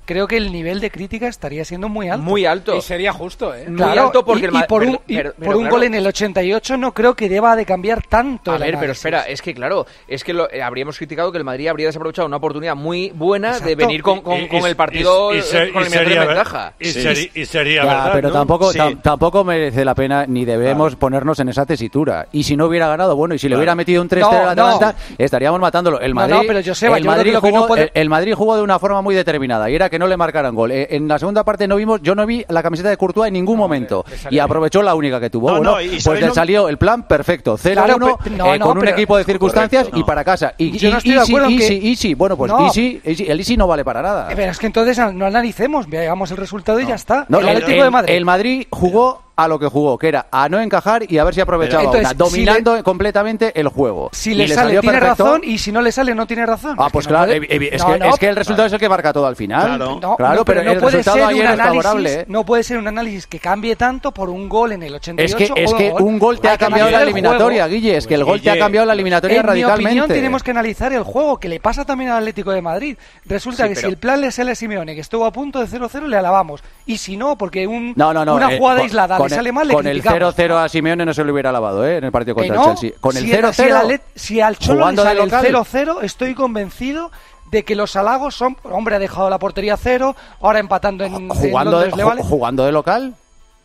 creo que el nivel de crítica estaría siendo muy alto. Muy alto. Y sería justo, ¿eh? Muy alto porque y, el y por un, pero- y pero- por pero un claro. gol en el 88 no creo que deba de cambiar tanto A el ver, pero espera, es que claro, es que lo- eh, habríamos criticado que el Madrid habría desaprovechado una oportunidad muy buena de venir con, con- Y- y- con el partido y ser- con en sería ventaja. y sería Ya, verdad, pero ¿no? tampoco, Sí. tampoco merece la pena ni debemos ponernos en esa tesitura. Y si no hubiera ganado, bueno, y si le hubiera metido un 3-0 No, al Atalanta, estaríamos matándolo. El No, Madrid, no, el, no el, el Madrid jugó de una forma muy determinada y era que no le marcaran gol. Eh, En la segunda parte no vimos, yo no vi la camiseta de Courtois en ningún momento y aprovechó la única que tuvo. No, bueno, no, y pues ¿sabéis le salió el plan perfecto, 0-1 Claro, pero- no, eh, con un equipo de circunstancias Correcto, y para casa. Y, Yo no estoy de easy, acuerdo en que- easy, easy. Bueno, pues easy, easy, el easy no vale para nada. Pero es que entonces no analicemos, veamos el resultado y ya está. De el Madrid jugó a lo que jugó, que era a no encajar y a ver si aprovechaba Entonces, una, si dominando completamente el juego. Si Y le, sale, tiene perfecto. razón y si no le sale, no tiene razón. Ah, Es pues claro, es, que, es el resultado es el que marca todo al final. No, claro, no, pero, no el puede resultado ser ayer un es análisis, favorable. ¿eh? No puede ser un análisis que cambie tanto por un gol en el 88 Es que, es que un gol te ha cambiado la eliminatoria. Guille. Es que el gol te ha cambiado la eliminatoria en radicalmente. mi opinión, tenemos que analizar el juego, que le pasa también al Atlético de Madrid. Resulta Sí, que pero- si el plan le sale a Simeone, que estuvo a punto de 0-0, le alabamos. Y si no, porque un, No, no, no. una eh, jugada con- aislada con le sale mal, le Con el criticamos. 0-0 a Simeone no se lo hubiera lavado, ¿eh? En el partido contra no, el Chelsea. Con el si 0-0. Si, Atlet- si al Cholo le de sale el local. 0-0, estoy convencido de que los halagos son, hombre, ha dejado la portería cero, ahora empatando en, en jugando, de, Londres le ju- vale. jugando de local.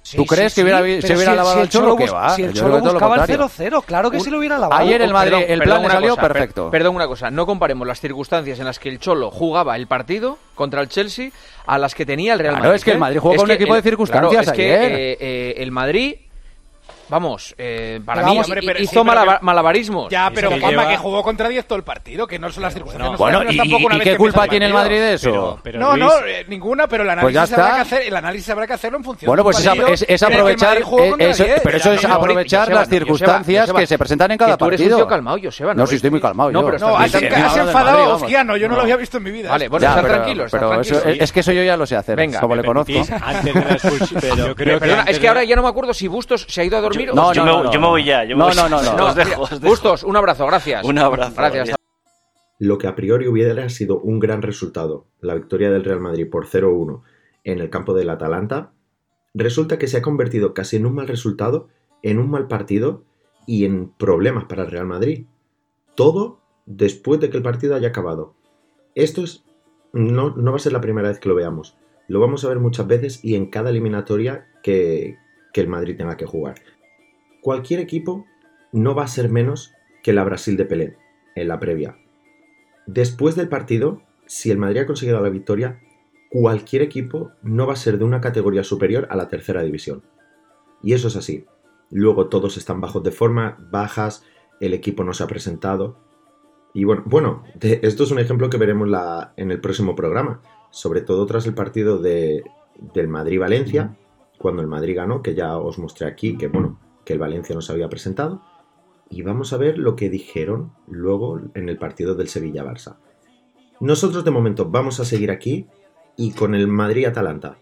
Sí, ¿Tú sí, crees sí, que hubiera, se hubiera si lavado si el Cholo? Cholo ¿Qué bus- va? si el Cholo que buscaba el contrario. 0-0, claro que Un- se lo hubiera lavado. Ayer el Madrid, Perdón, el perdón plan una salió cosa, per- perfecto. Perdón una cosa, no comparemos las circunstancias en las que el Cholo jugaba el partido contra el Chelsea a las que tenía el Real Claro, Madrid. es que el ¿eh? Madrid jugó con un que equipo de el- circunstancias claro, es que, ayer. eh, eh, el Madrid, vamos, eh, para Pero mí vamos, hombre, pero hizo sí, pero malaba- que- malabarismos. Ya, pero que lleva- que jugó contra 10 todo el partido, que no son las circunstancias. Bueno, no es ¿y- tampoco y- una y vez qué culpa tiene el. Madrid de eso? no, no, eh, ninguna, pero el Pues análisis, habrá que hacer, el análisis habrá que hacerlo en función Bueno, pues es, partido es- es aprovechar, eh, eso- 10. pero eso es aprovechar Joseba, las circunstancias Joseba, que se presentan en cada que tú eres un partido. tío calmado, Joseba, No, no sí, estoy muy calmado. No, yo. pero has, enfadado. Ofiano, yo no, lo había visto en mi vida. Vale, bueno, estás pero- es que eso yo ya lo sé hacer, Venga, como le conozco. permitís, antes de la expulsión, pero yo creo que Perdona, antes es que ahora ya no me acuerdo si Bustos se ha ido a dormir No, yo me voy ya, yo me no, voy no, no, no. No, Os dejo, mira, os dejo. Bustos, un abrazo, gracias. Un abrazo, Gracias. Lo que a priori hubiera sido un gran resultado, la victoria del Real Madrid por 0-1 en el campo del Atalanta, resulta que se ha convertido casi en un mal resultado, en un mal partido y en problemas para el Real Madrid. Todo después de que el partido haya acabado. Esto es, no, no va a ser la primera vez que lo veamos. Lo vamos a ver muchas veces y en cada eliminatoria que, que el Madrid tenga que jugar. Cualquier equipo no va a ser menos que la Brasil de Pelé en la previa. Después del partido, si el Madrid ha conseguido la victoria, cualquier equipo no va a ser de una categoría superior a la tercera división. Y eso es así. Luego todos están bajos de forma, bajas, el equipo no se ha presentado. Y bueno, bueno de- esto es un ejemplo que veremos la- en el próximo programa, sobre todo tras el partido de, del Madrid-Valencia, cuando el Madrid ganó, que ya os mostré aquí, que bueno, que el Valencia no se había presentado. Y vamos a ver lo que dijeron luego en el partido del Sevilla-Barça. Nosotros de momento vamos a seguir aquí y con el Madrid-Atalanta.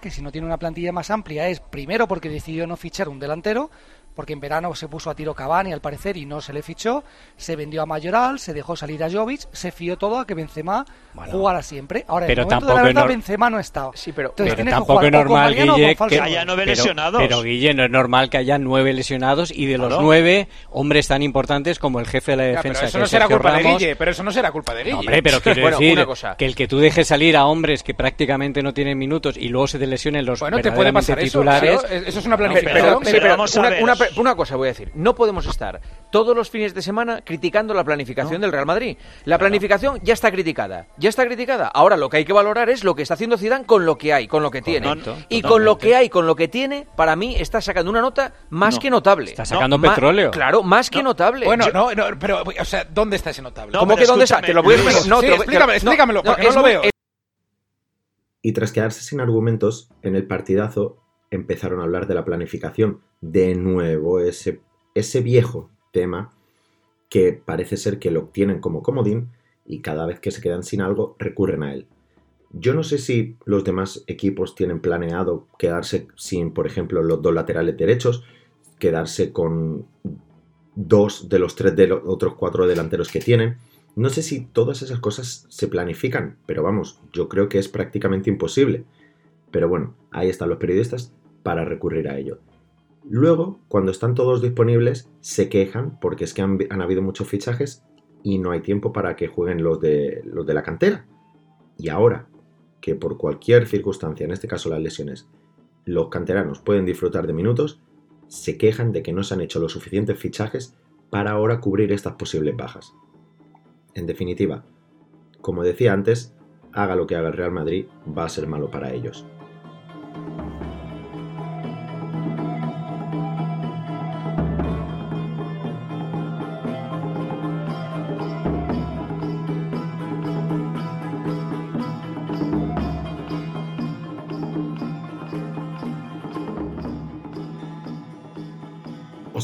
que si no tiene una plantilla más amplia es primero porque decidió no fichar un delantero, porque en verano se puso a tiro Cavani al parecer y no se le fichó, se vendió a Mayoral, se dejó salir a Jovic, se fió todo a que Benzema jugara siempre. Ahora, en pero el momento de tampoco la es verdad, nor- Benzema no estaba. Sí, pero, Entonces pero tampoco es normal, Guille, falso que haya nueve pero- lesionados. Pero, Guille, no es normal que haya nueve lesionados y de los nueve, hombres tan importantes como el jefe de la Ya, defensa. pero eso que no será Sergio culpa de. Guille, pero eso no será culpa de Guille. No, hombre, pero quiero Bueno, decir una cosa. que el que tú dejes salir a hombres que prácticamente no tienen minutos y luego se te lesionen los Bueno, te puede pasar eso, titulares. claro, eso es una planificación. pero- sí, pero vamos a una, ver. una- una cosa voy a decir. No podemos estar todos los fines de semana criticando la planificación del Real Madrid. La planificación ya está criticada. Ya está criticada. Ahora lo que hay que valorar es lo que está haciendo Zidane con lo que hay, con lo que tiene. Correcto, y con lo que hay, con lo que tiene, para mí está sacando una nota más No, que notable. está sacando petróleo. Claro, más que notable. Bueno, Yo- no, no, pero, o sea, ¿dónde está ese notable? ¿Cómo que dónde está? Te lo voy a explicar. No, Sí, te lo- te lo- explícame, explícamelo, no, porque no lo veo. Y tras quedarse sin argumentos, en el partidazo empezaron a hablar de la planificación. De nuevo, ese, ese viejo tema que parece ser que lo tienen como comodín y cada vez que se quedan sin algo recurren a él. Yo no sé si los demás equipos tienen planeado quedarse sin, por ejemplo, los dos laterales derechos, quedarse con dos de los tres de los otros cuatro delanteros que tienen. No sé si todas esas cosas se planifican, pero vamos, yo creo que es prácticamente imposible. Pero bueno, ahí están los periodistas para recurrir a ello. Luego, cuando están todos disponibles, se quejan porque es que han, habido muchos fichajes y no hay tiempo para que jueguen los de, los de la cantera. Y ahora, que por cualquier circunstancia, en este caso las lesiones, los canteranos pueden disfrutar de minutos, se quejan de que no se han hecho los suficientes fichajes para ahora cubrir estas posibles bajas. En definitiva, como decía antes, haga lo que haga el Real Madrid, va a ser malo para ellos.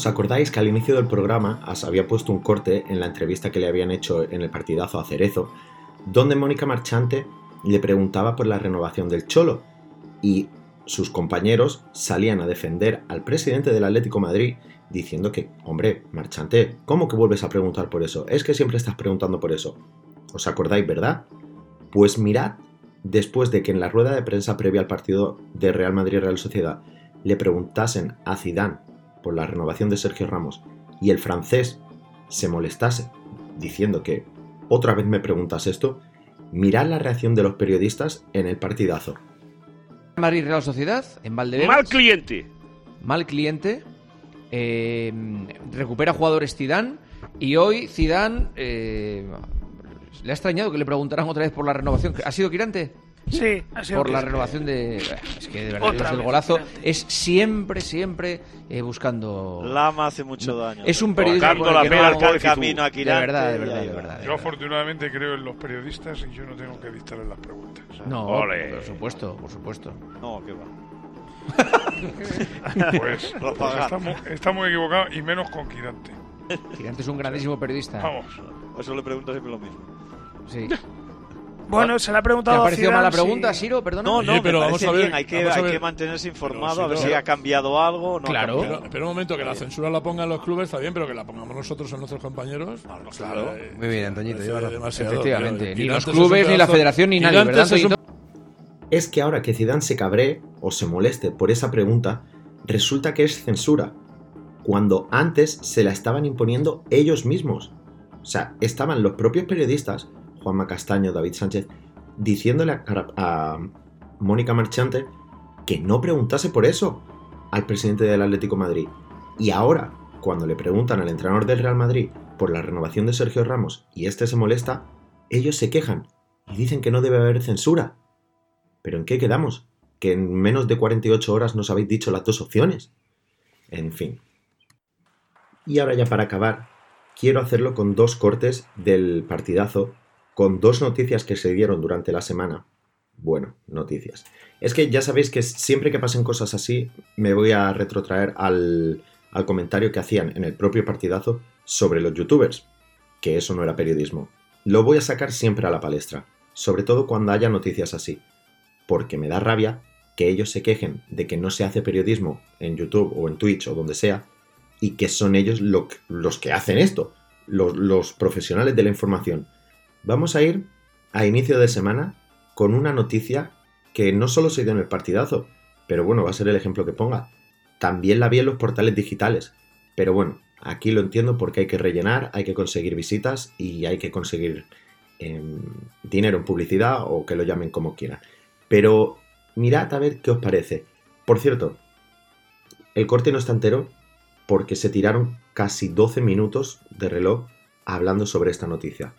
¿Os acordáis que al inicio del programa os había puesto un corte en la entrevista que le habían hecho en el partidazo a Cerezo, donde Mónica Marchante le preguntaba por la renovación del Cholo y sus compañeros salían a defender al presidente del Atlético Madrid diciendo que, hombre, Marchante, ¿cómo que vuelves a preguntar por eso? Es que siempre estás preguntando por eso. ¿Os acordáis, verdad? Pues mirad, después de que en la rueda de prensa previa al partido de Real Madrid-Real Sociedad le preguntasen a Zidane por la renovación de Sergio Ramos y el francés se molestase diciendo que otra vez me preguntas esto, mirad la reacción de los periodistas en el partidazo. Madrid Real Sociedad en Valdebebas. Mal cliente. Mal cliente. Eh, recupera jugadores Zidane y hoy Zidane eh, le ha extrañado que le preguntaran otra vez por la renovación. ¿Ha sido Quirante? Sí, ha sido por la renovación de es que de verdad Otra es el vez, golazo es siempre siempre eh, buscando Lama hace mucho daño. es un periodista la que no- por el camino a de verdad de verdad de verdad Yo afortunadamente creo en los periodistas y yo no tengo que dictarles las preguntas. no Ole. por supuesto por supuesto No, qué va. Pues, pues estamos, estamos equivocados y menos con Quirante. Quirante es un grandísimo periodista Vamos. Eso le pregunto siempre lo mismo. sí Bueno, se le ha ¿Te preguntado ha a parecido Zidane mala pregunta, Siro? Perdona. No, no, Oye, pero me vamos a ver, bien. Hay que, vamos a hay ver. que mantenerse informado Pero a ver si ha cambiado algo no Claro. ha cambiado. Pero, pero un momento, que la censura la pongan los clubes está bien, pero que la pongamos nosotros en nuestros compañeros. claro. eh, Muy bien, Antoñito, Efectivamente, ni los clubes, ni la federación, ni nadie, ¿verdad, es un Antoñito? Es que ahora que Zidane se cabree o se moleste por esa pregunta, resulta que es censura, cuando antes se la estaban imponiendo ellos mismos. O sea, estaban los propios periodistas, Juanma Castaño, David Sánchez, diciéndole a, Mónica Marchante que no preguntase por eso al presidente del Atlético Madrid. Y ahora, cuando le preguntan al entrenador del Real Madrid por la renovación de Sergio Ramos y este se molesta, ellos se quejan y dicen que no debe haber censura. ¿Pero en qué quedamos? Que en menos de 48 horas nos habéis dicho las dos opciones. En fin. Y ahora ya para acabar, quiero hacerlo con dos cortes del partidazo, con dos noticias que se dieron durante la semana. Bueno, noticias. Es que ya sabéis que siempre que pasen cosas así, me voy a retrotraer al, al comentario que hacían en el propio partidazo sobre los youtubers, que eso no era periodismo. Lo voy a sacar siempre a la palestra, sobre todo cuando haya noticias así, porque me da rabia que ellos se quejen de que no se hace periodismo en YouTube o en Twitch o donde sea, y que son ellos los que hacen esto, los, los profesionales de la información. Vamos a ir a inicio de semana con una noticia que no solo se dio en el partidazo, pero bueno, va a ser el ejemplo que ponga. También la vi en los portales digitales. Pero bueno, aquí lo entiendo porque hay que rellenar, hay que conseguir visitas y hay que conseguir em, dinero en publicidad o que lo llamen como quieran. Pero mirad a ver qué os parece. Por cierto, el corte no está entero porque se tiraron casi 12 minutos de reloj hablando sobre esta noticia.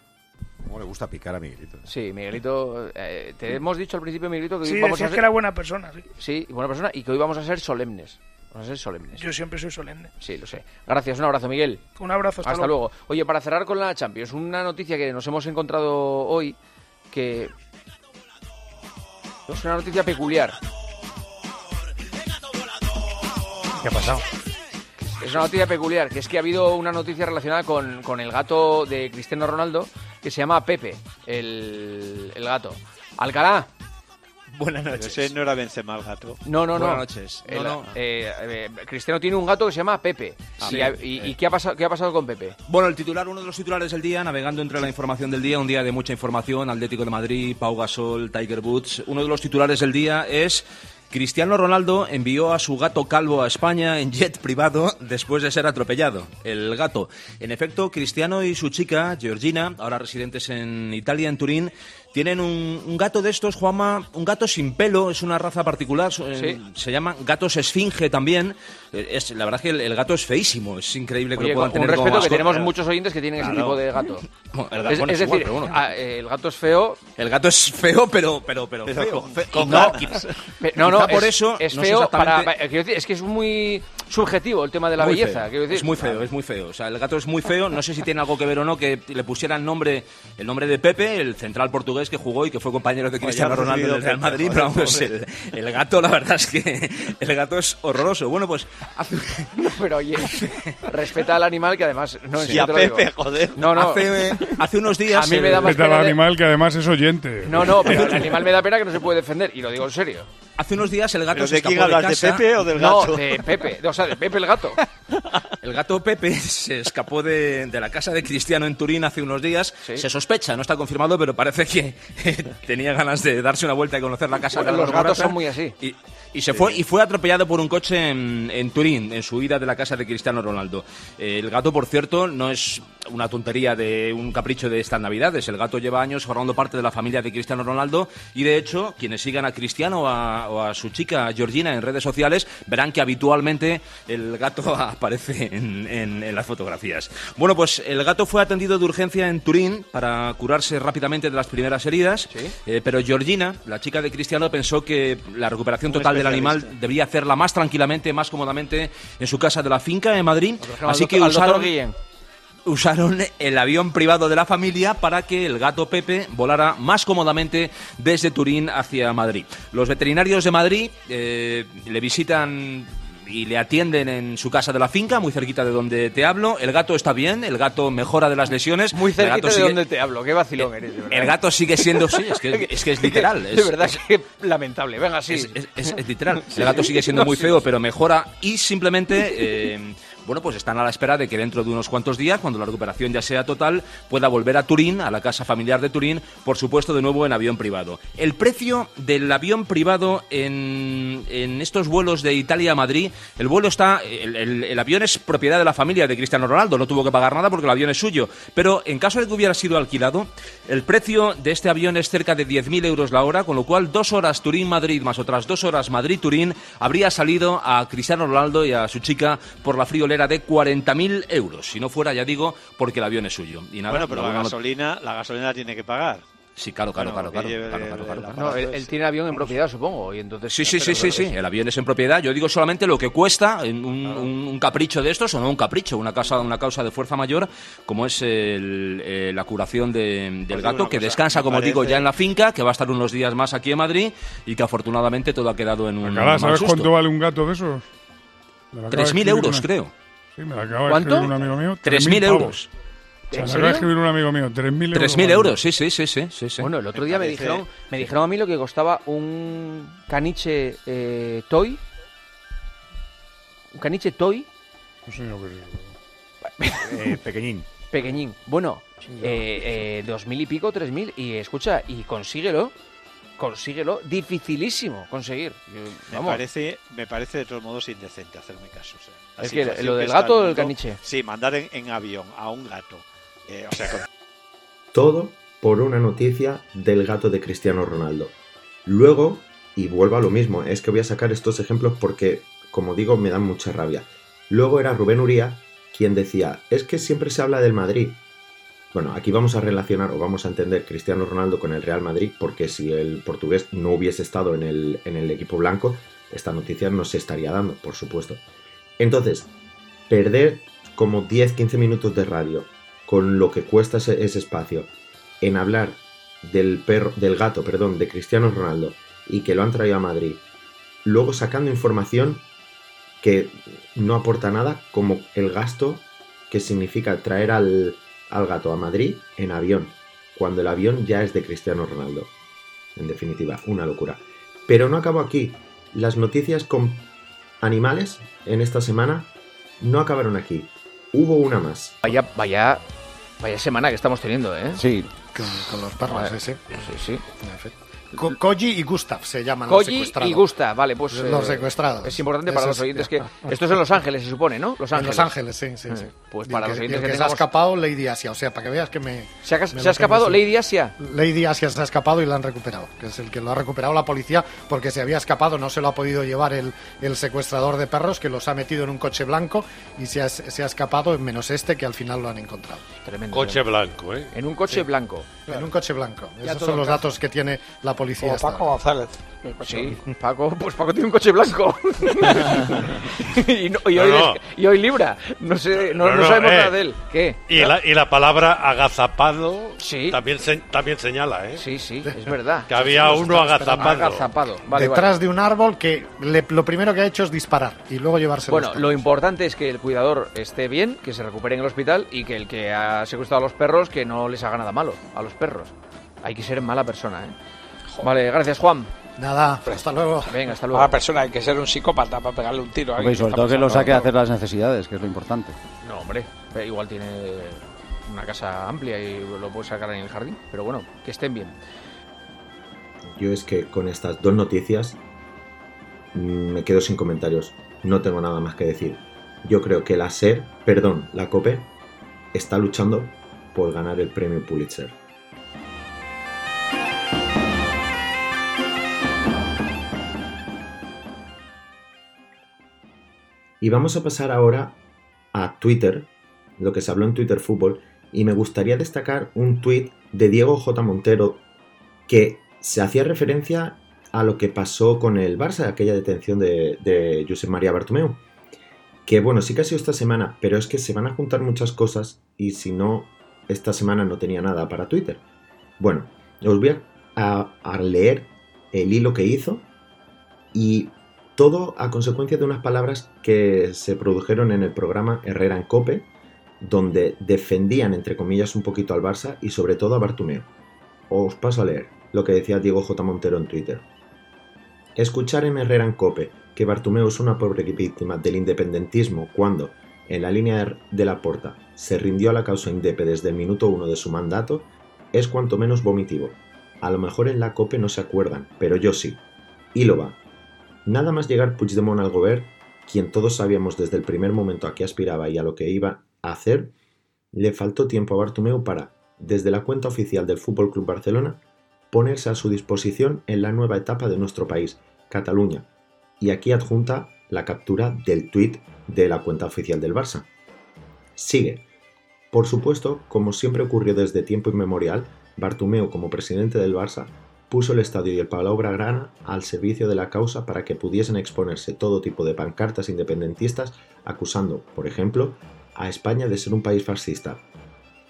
¿Cómo le gusta picar a Miguelito? Sí, Miguelito, eh, te hemos dicho al principio, Miguelito, que hoy Sí, vamos a decías ser... que era buena persona, sí. Sí, buena persona, y que hoy vamos a ser solemnes. Vamos a ser solemnes. Yo siempre soy solemne. Sí, lo sé. Gracias, un abrazo, Miguel. Un abrazo, hasta, Hasta luego. Oye, para cerrar con la Champions, una noticia que nos hemos encontrado hoy que es una noticia peculiar. ¿Qué ha pasado? Es una noticia peculiar, que es que ha habido una noticia relacionada con, con el gato de Cristiano Ronaldo que se llama Pepe, el, el gato. Alcalá, Buenas noches. Ese no era Benzema el gato. No, no, no. Buenas noches. No, El- no. eh, eh, Cristiano tiene un gato que se llama Pepe. Sí. y, y qué, ha pasado, qué ha pasado con Pepe? Bueno, el titular, uno de los titulares del día, navegando entre la información del día, un día de mucha información, Atlético de Madrid, Pau Gasol, Tiger Woods. Uno de los titulares del día es Cristiano Ronaldo envió a su gato calvo a España en jet privado después de ser atropellado. El gato. En efecto, Cristiano y su chica, Georgina, ahora residentes en Italia, en Turín, tienen un, un gato de estos, Juanma, un gato sin pelo, es una raza particular, se llaman gatos esfinge también. Es, la verdad es que el, el gato es feísimo, es increíble que Oye, lo puedan con un tener como respeto que mascota. tenemos muchos oyentes que tienen ese Claro. tipo de gato. Bueno, el gato- es, es es igual, decir, pero bueno. ah, eh, el gato es feo. El gato es feo, pero pero pero, Pero feo. Fe- con no, No, no, por es- eso es no feo para. exactamente- eh, quiero decir, es que es muy subjetivo el tema de la Muy belleza. decir. Es muy feo, es muy feo. O sea, el gato es muy feo. No sé si tiene algo que ver o no que le pusiera el nombre, el nombre de Pepe, el central portugués que jugó y que fue compañero de Cristiano Ronaldo del Real Madrid. Pero vamos, el, el gato, la verdad es que el gato es horroroso. Bueno, pues No, pero oye, respeta al animal que además. No, en Sí, a te lo digo. Pepe, joder. No, no. hace, hace unos días. A mí me da más Respeta al pena de- animal que además es oyente. No, no, pero el animal me da pena que no se puede defender. Y lo digo en serio. Hace unos días el gato ¿Pero se de quién escapó de hablas, de casa. Pepe o del No, gato? de Pepe. O sea, de Pepe el gato. El gato Pepe se escapó de, de la casa de Cristiano en Turín hace unos días. Se sospecha, no está confirmado, pero parece que tenía ganas de darse una vuelta y conocer la casa Bueno, de los Álvaro gatos son muy así. Y, y se fue y fue atropellado por un coche en, en Turín, en su ida de la casa de Cristiano Ronaldo. Eh, el gato, por cierto, no es una tontería de un capricho de estas navidades. El gato lleva años formando parte de la familia de Cristiano Ronaldo y, de hecho, quienes sigan a Cristiano o a, o a su chica Georgina en redes sociales verán que habitualmente el gato aparece en, en- en las fotografías. Bueno, pues el gato fue atendido de urgencia en Turín para curarse rápidamente de las primeras heridas, eh, pero Georgina, la chica de Cristiano, pensó que la recuperación total del animal debía hacerla más tranquilamente, más cómodamente en su casa de la finca en Madrid. Así que usaron, usaron el avión privado de la familia para que el gato Pepe volara más cómodamente desde Turín hacia Madrid. Los veterinarios de Madrid eh, le visitan y le atienden en su casa de la finca, muy cerquita de donde te hablo. El gato está bien, el gato mejora de las lesiones. Muy El cerquita gato de sigue- donde te hablo. Qué vacilón eres, de. El gato sigue siendo, sí, es que es, que es literal. De es- verdad es- que lamentable. Venga, sí. es, literal. El gato sigue siendo muy feo, pero mejora y simplemente, eh, bueno, pues están a la espera de que dentro de unos cuantos días, cuando la recuperación ya sea total, pueda volver a Turín, a la casa familiar de Turín, por supuesto de nuevo en avión privado. El precio del avión privado en, en estos vuelos de Italia a Madrid, el vuelo está, el, el- avión es propiedad de la familia de Cristiano Ronaldo, no tuvo que pagar nada porque el avión es suyo, pero en caso de que hubiera sido alquilado, el precio de este avión es cerca de 10.000 euros la hora, con lo cual dos horas Turín-Madrid más otras dos horas Madrid-Turín habría salido a Cristiano Ronaldo y a su chica por la friolera de 40.000 euros. Si no fuera, ya digo, porque el avión es suyo. Y nada, Bueno, pero la gasolina, la gasolina tiene que pagar. Sí, claro, claro, Bueno, claro, claro. No, él, él tiene avión en propiedad, supongo. Y entonces, Sí, sí, sí, sí, sí. El avión es en propiedad. Yo digo solamente lo que cuesta en un, un- un capricho de estos, o no un capricho, una causa, una causa de fuerza mayor, como es el- eh, la curación de- del digo gato, que cosa, descansa, como digo, ya en la finca, que va a estar unos días más aquí en Madrid y que afortunadamente todo ha quedado en un ¿sabes susto. cuánto vale un gato de esos? Me lo acaba de 3.000 escribir euros, una- creo. Sí, me lo acaba de ¿Cuánto? escribir un amigo mío. 3.000 pavos. euros. ¿En me acaba de escribir un amigo mío. 3.000 euros. 3.000 vale. euros, sí, sí, sí, sí, sí. Bueno, el otro día me dijeron, me dijeron a mí lo que costaba un caniche eh, toy. Un caniche toy No sé lo que es. Eh, pequeñín. pequeñín. Bueno, eh, eh, dos mil y pico, tres mil. Y escucha, y consíguelo. Consíguelo. Dificilísimo conseguir. Yo- Me vamos. parece, me parece de todos modos indecente hacerme caso. o sea, la Es que lo del gato o el del caniche. Sí, mandar en, en avión a un gato. eh, o sea, con- Todo por una noticia del gato de Cristiano Ronaldo. Luego, y vuelvo a lo mismo, es que voy a sacar estos ejemplos porque, como digo, me dan mucha rabia. Luego era Rubén Uría quien decía, es que siempre se habla del Madrid. Bueno, aquí vamos a relacionar o vamos a entender Cristiano Ronaldo con el Real Madrid porque si el portugués no hubiese estado en el, en el equipo blanco, esta noticia no se estaría dando, por supuesto. Entonces, perder como 10-15 minutos de radio con lo que cuesta ese, espacio en hablar del perro, del gato, perdón, de Cristiano Ronaldo y que lo han traído a Madrid, luego sacando información que no aporta nada, como el gasto que significa traer al, al gato a Madrid en avión, cuando el avión ya es de Cristiano Ronaldo. En definitiva, una locura. Pero no acabo aquí. Las noticias con animales en esta semana no acabaron aquí. Hubo una más. Vaya, vaya, vaya semana que estamos teniendo, ¿eh? Sí. Con, con los perros, sí, sí. Sí, sí. Co- Koji y Gustav se llaman los Koji secuestrados. y Gusta, vale, pues. Los eh, secuestrados. Es importante para Esos- los oyentes que. Esto es en Los Ángeles, se supone, ¿no? Los En Ángeles. Los Ángeles, sí, sí, sí. Eh, Pues Y para los oyentes que que se ha tengamos. escapado, Lady Asia. O sea, para que veas que me. ¿Se ha, me se ha escapado sí. Lady Asia? Lady Asia se ha escapado y la han recuperado, que es el que lo ha recuperado la policía porque se había escapado, no se lo ha podido llevar el, el secuestrador de perros que los ha metido en un coche blanco y se ha, se ha escapado, menos este que al final lo han encontrado. Tremendo. Coche blanco, ¿eh? En un coche blanco. En un coche blanco. Ya Esos son los encaja. datos que tiene la policía. Hasta Paco. González. Sí, Paco, pues Paco tiene un coche blanco. y, no- y No, hoy, no. y hoy libra. No sé, no, No, no no, sabemos eh. nada de él. ¿Qué? Y la, y la palabra agazapado Sí. también, se- también señala, ¿eh? Sí, sí, es verdad. Que había Sí, sí, uno agazapado. Agazapado. Vale, Detrás vale. de un árbol que le- lo primero que ha hecho es disparar y luego llevarse Bueno, lo importante es que el cuidador esté bien, que se recupere en el hospital y que el que ha secuestrado a los perros que no les haga nada malo a los perros. Hay que ser mala persona, ¿eh? Vale, gracias Juan. Nada, hasta luego. Venga, hasta luego. Mala persona, hay que ser un psicópata para pegarle un tiro. a Hombre, y sobre todo que lo saque a hacer las necesidades, que es lo importante. No, hombre, eh, igual tiene una casa amplia y lo puede sacar en el jardín. Pero bueno, que estén bien. Yo es que con estas dos noticias mm, me quedo sin comentarios. No tengo nada más que decir. Yo creo que la SER, perdón, la COPE, está luchando por ganar el premio Pulitzer. Y vamos a pasar ahora a Twitter, lo que se habló en Twitter Fútbol, y me gustaría destacar un tuit de Diego J. Montero que se hacía referencia a lo que pasó con el Barça, aquella detención de, de Josep María Bartomeu. Que bueno, sí que ha sido esta semana, pero es que se van a juntar muchas cosas y si no, esta semana no tenía nada para Twitter. Bueno, os voy a leer el hilo que hizo y todo a consecuencia de unas palabras que se produjeron en el programa Herrera en Cope, donde defendían, entre comillas, un poquito al Barça y sobre todo a Bartomeu. Os paso a leer lo que decía Diego J. Montero en Twitter. Escuchar en Herrera en Cope que Bartomeu es una pobre víctima del independentismo cuando, en la línea de la porta, se rindió a la causa indepe desde el minuto uno de su mandato, es cuanto menos vomitivo. A lo mejor en la Cope no se acuerdan, pero yo sí. Y lo va. Nada más llegar Puigdemont al gobierno, quien todos sabíamos desde el primer momento a qué aspiraba y a lo que iba a hacer, le faltó tiempo a Bartomeu para, desde la cuenta oficial del Fútbol Club Barcelona, ponerse a su disposición en la nueva etapa de nuestro país, Cataluña. Y aquí adjunta la captura del tuit de la cuenta oficial del Barça. Sigue. Por supuesto, como siempre ocurrió desde tiempo inmemorial, Bartomeu, como presidente del Barça, puso el estadio y el Palau Blaugrana al servicio de la causa para que pudiesen exponerse todo tipo de pancartas independentistas acusando, por ejemplo, a España de ser un país fascista.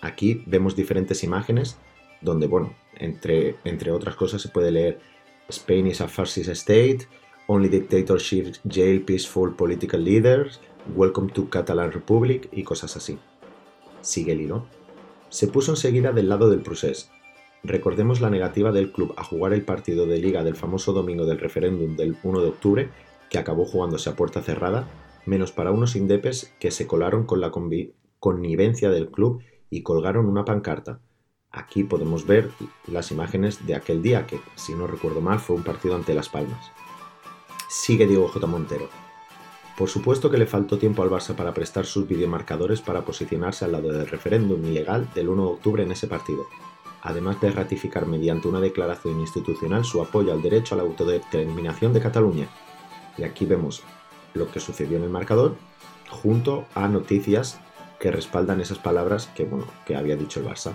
Aquí vemos diferentes imágenes donde, bueno, entre, entre otras cosas se puede leer Spain is a fascist state, only dictatorships jail peaceful political leaders, welcome to Catalan Republic y cosas así. Sigue el hilo. Se puso enseguida del lado del procés. Recordemos la negativa del club a jugar el partido de liga del famoso domingo del referéndum del 1 de octubre, que acabó jugándose a puerta cerrada, menos para unos indepes que se colaron con la connivencia del club y colgaron una pancarta. Aquí podemos ver las imágenes de aquel día, que si no recuerdo mal fue un partido ante Las Palmas. Sigue Diego J. Montero. Por supuesto que le faltó tiempo al Barça para prestar sus videomarcadores para posicionarse al lado del referéndum ilegal del 1 de octubre en ese partido, además de ratificar mediante una declaración institucional su apoyo al derecho a la autodeterminación de Cataluña. Y aquí vemos lo que sucedió en el marcador, junto a noticias que respaldan esas palabras que, bueno, que había dicho el Barça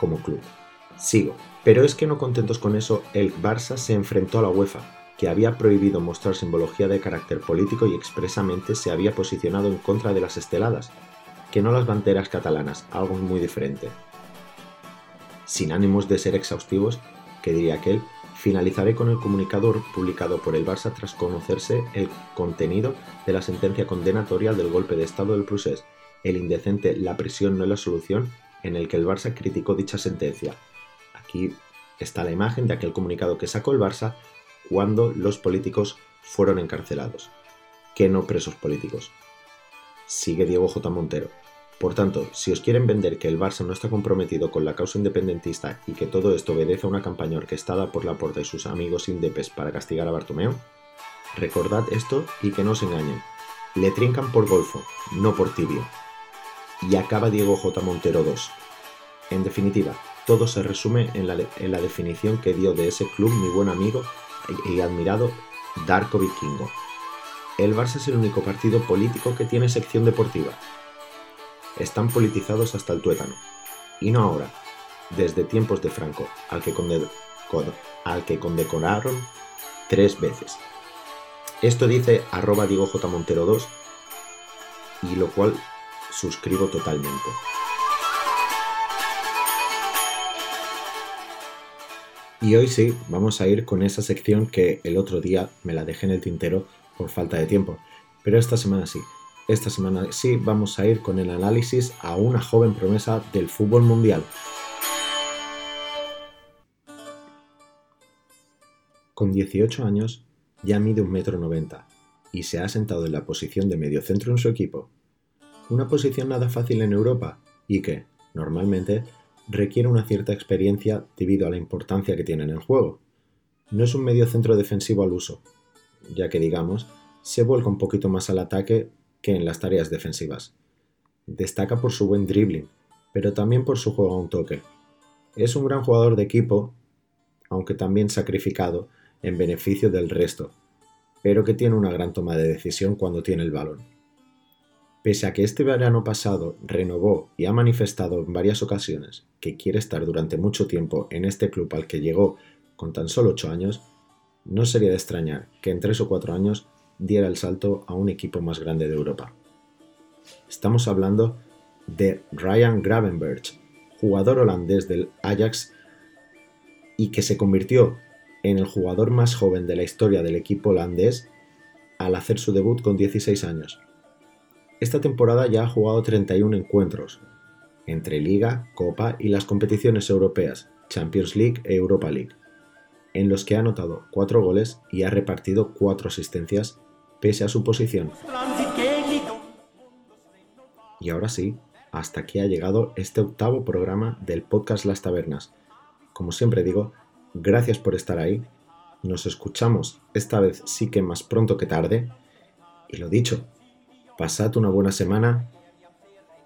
como club. Sigo. Pero es que no contentos con eso, el Barça se enfrentó a la UEFA, que había prohibido mostrar simbología de carácter político y expresamente se había posicionado en contra de las esteladas, que no las banderas catalanas, algo muy diferente. Sin ánimos de ser exhaustivos, que diría aquel, finalizaré con el comunicado publicado por el Barça tras conocerse el contenido de la sentencia condenatoria del golpe de Estado del Prusés, el indecente La prisión no es la solución, en el que el Barça criticó dicha sentencia. Aquí está la imagen de aquel comunicado que sacó el Barça cuando los políticos fueron encarcelados, que no presos políticos. Sigue Diego J. Montero. Por tanto, si os quieren vender que el Barça no está comprometido con la causa independentista y que todo esto obedece a una campaña orquestada por Laporta y sus amigos indepes para castigar a Bartomeu, recordad esto y que no os engañen. Le trincan por golfo, no por tibio. Y acaba Diego J. Montero 2. En definitiva, todo se resume en la, en la definición que dio de ese club mi buen amigo y admirado Darko Vikingo. El Barça es el único partido político que tiene sección deportiva. Están politizados hasta el tuétano. Y no ahora, desde tiempos de Franco, al que, conde- condecoraron tres veces. Esto dice arroba Diego J. Montero 2 y lo cual suscribo totalmente. Y hoy sí, vamos a ir con esa sección que el otro día me la dejé en el tintero por falta de tiempo. Pero esta semana sí. Esta semana sí vamos a ir con el análisis a una joven promesa del fútbol mundial. Con 18 años ya mide un metro noventa y se ha sentado en la posición de mediocentro en su equipo. Una posición nada fácil en Europa y que, normalmente, requiere una cierta experiencia debido a la importancia que tiene en el juego. No es un mediocentro defensivo al uso, ya que digamos, se vuelca un poquito más al ataque que en las tareas defensivas. Destaca por su buen dribbling, pero también por su juego a un toque. Es un gran jugador de equipo, aunque también sacrificado en beneficio del resto, pero que tiene una gran toma de decisión cuando tiene el balón. Pese a que este verano pasado renovó y ha manifestado en varias ocasiones que quiere estar durante mucho tiempo en este club al que llegó con tan solo 8 años, no sería de extrañar que en 3 o 4 años diera el salto a un equipo más grande de Europa. Estamos hablando de Ryan Gravenberch, jugador holandés del Ajax y que se convirtió en el jugador más joven de la historia del equipo holandés al hacer su debut con 16 años. Esta temporada ya ha jugado 31 encuentros, entre Liga, Copa y las competiciones europeas, Champions League e Europa League, en los que ha anotado 4 goles y ha repartido 4 asistencias pese a su posición. Y ahora sí, hasta aquí ha llegado este octavo programa del podcast Las Tabernas. Como siempre digo, gracias por estar ahí. Nos escuchamos esta vez sí que más pronto que tarde. Y lo dicho, pasad una buena semana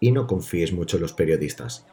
y no confíes mucho en los periodistas.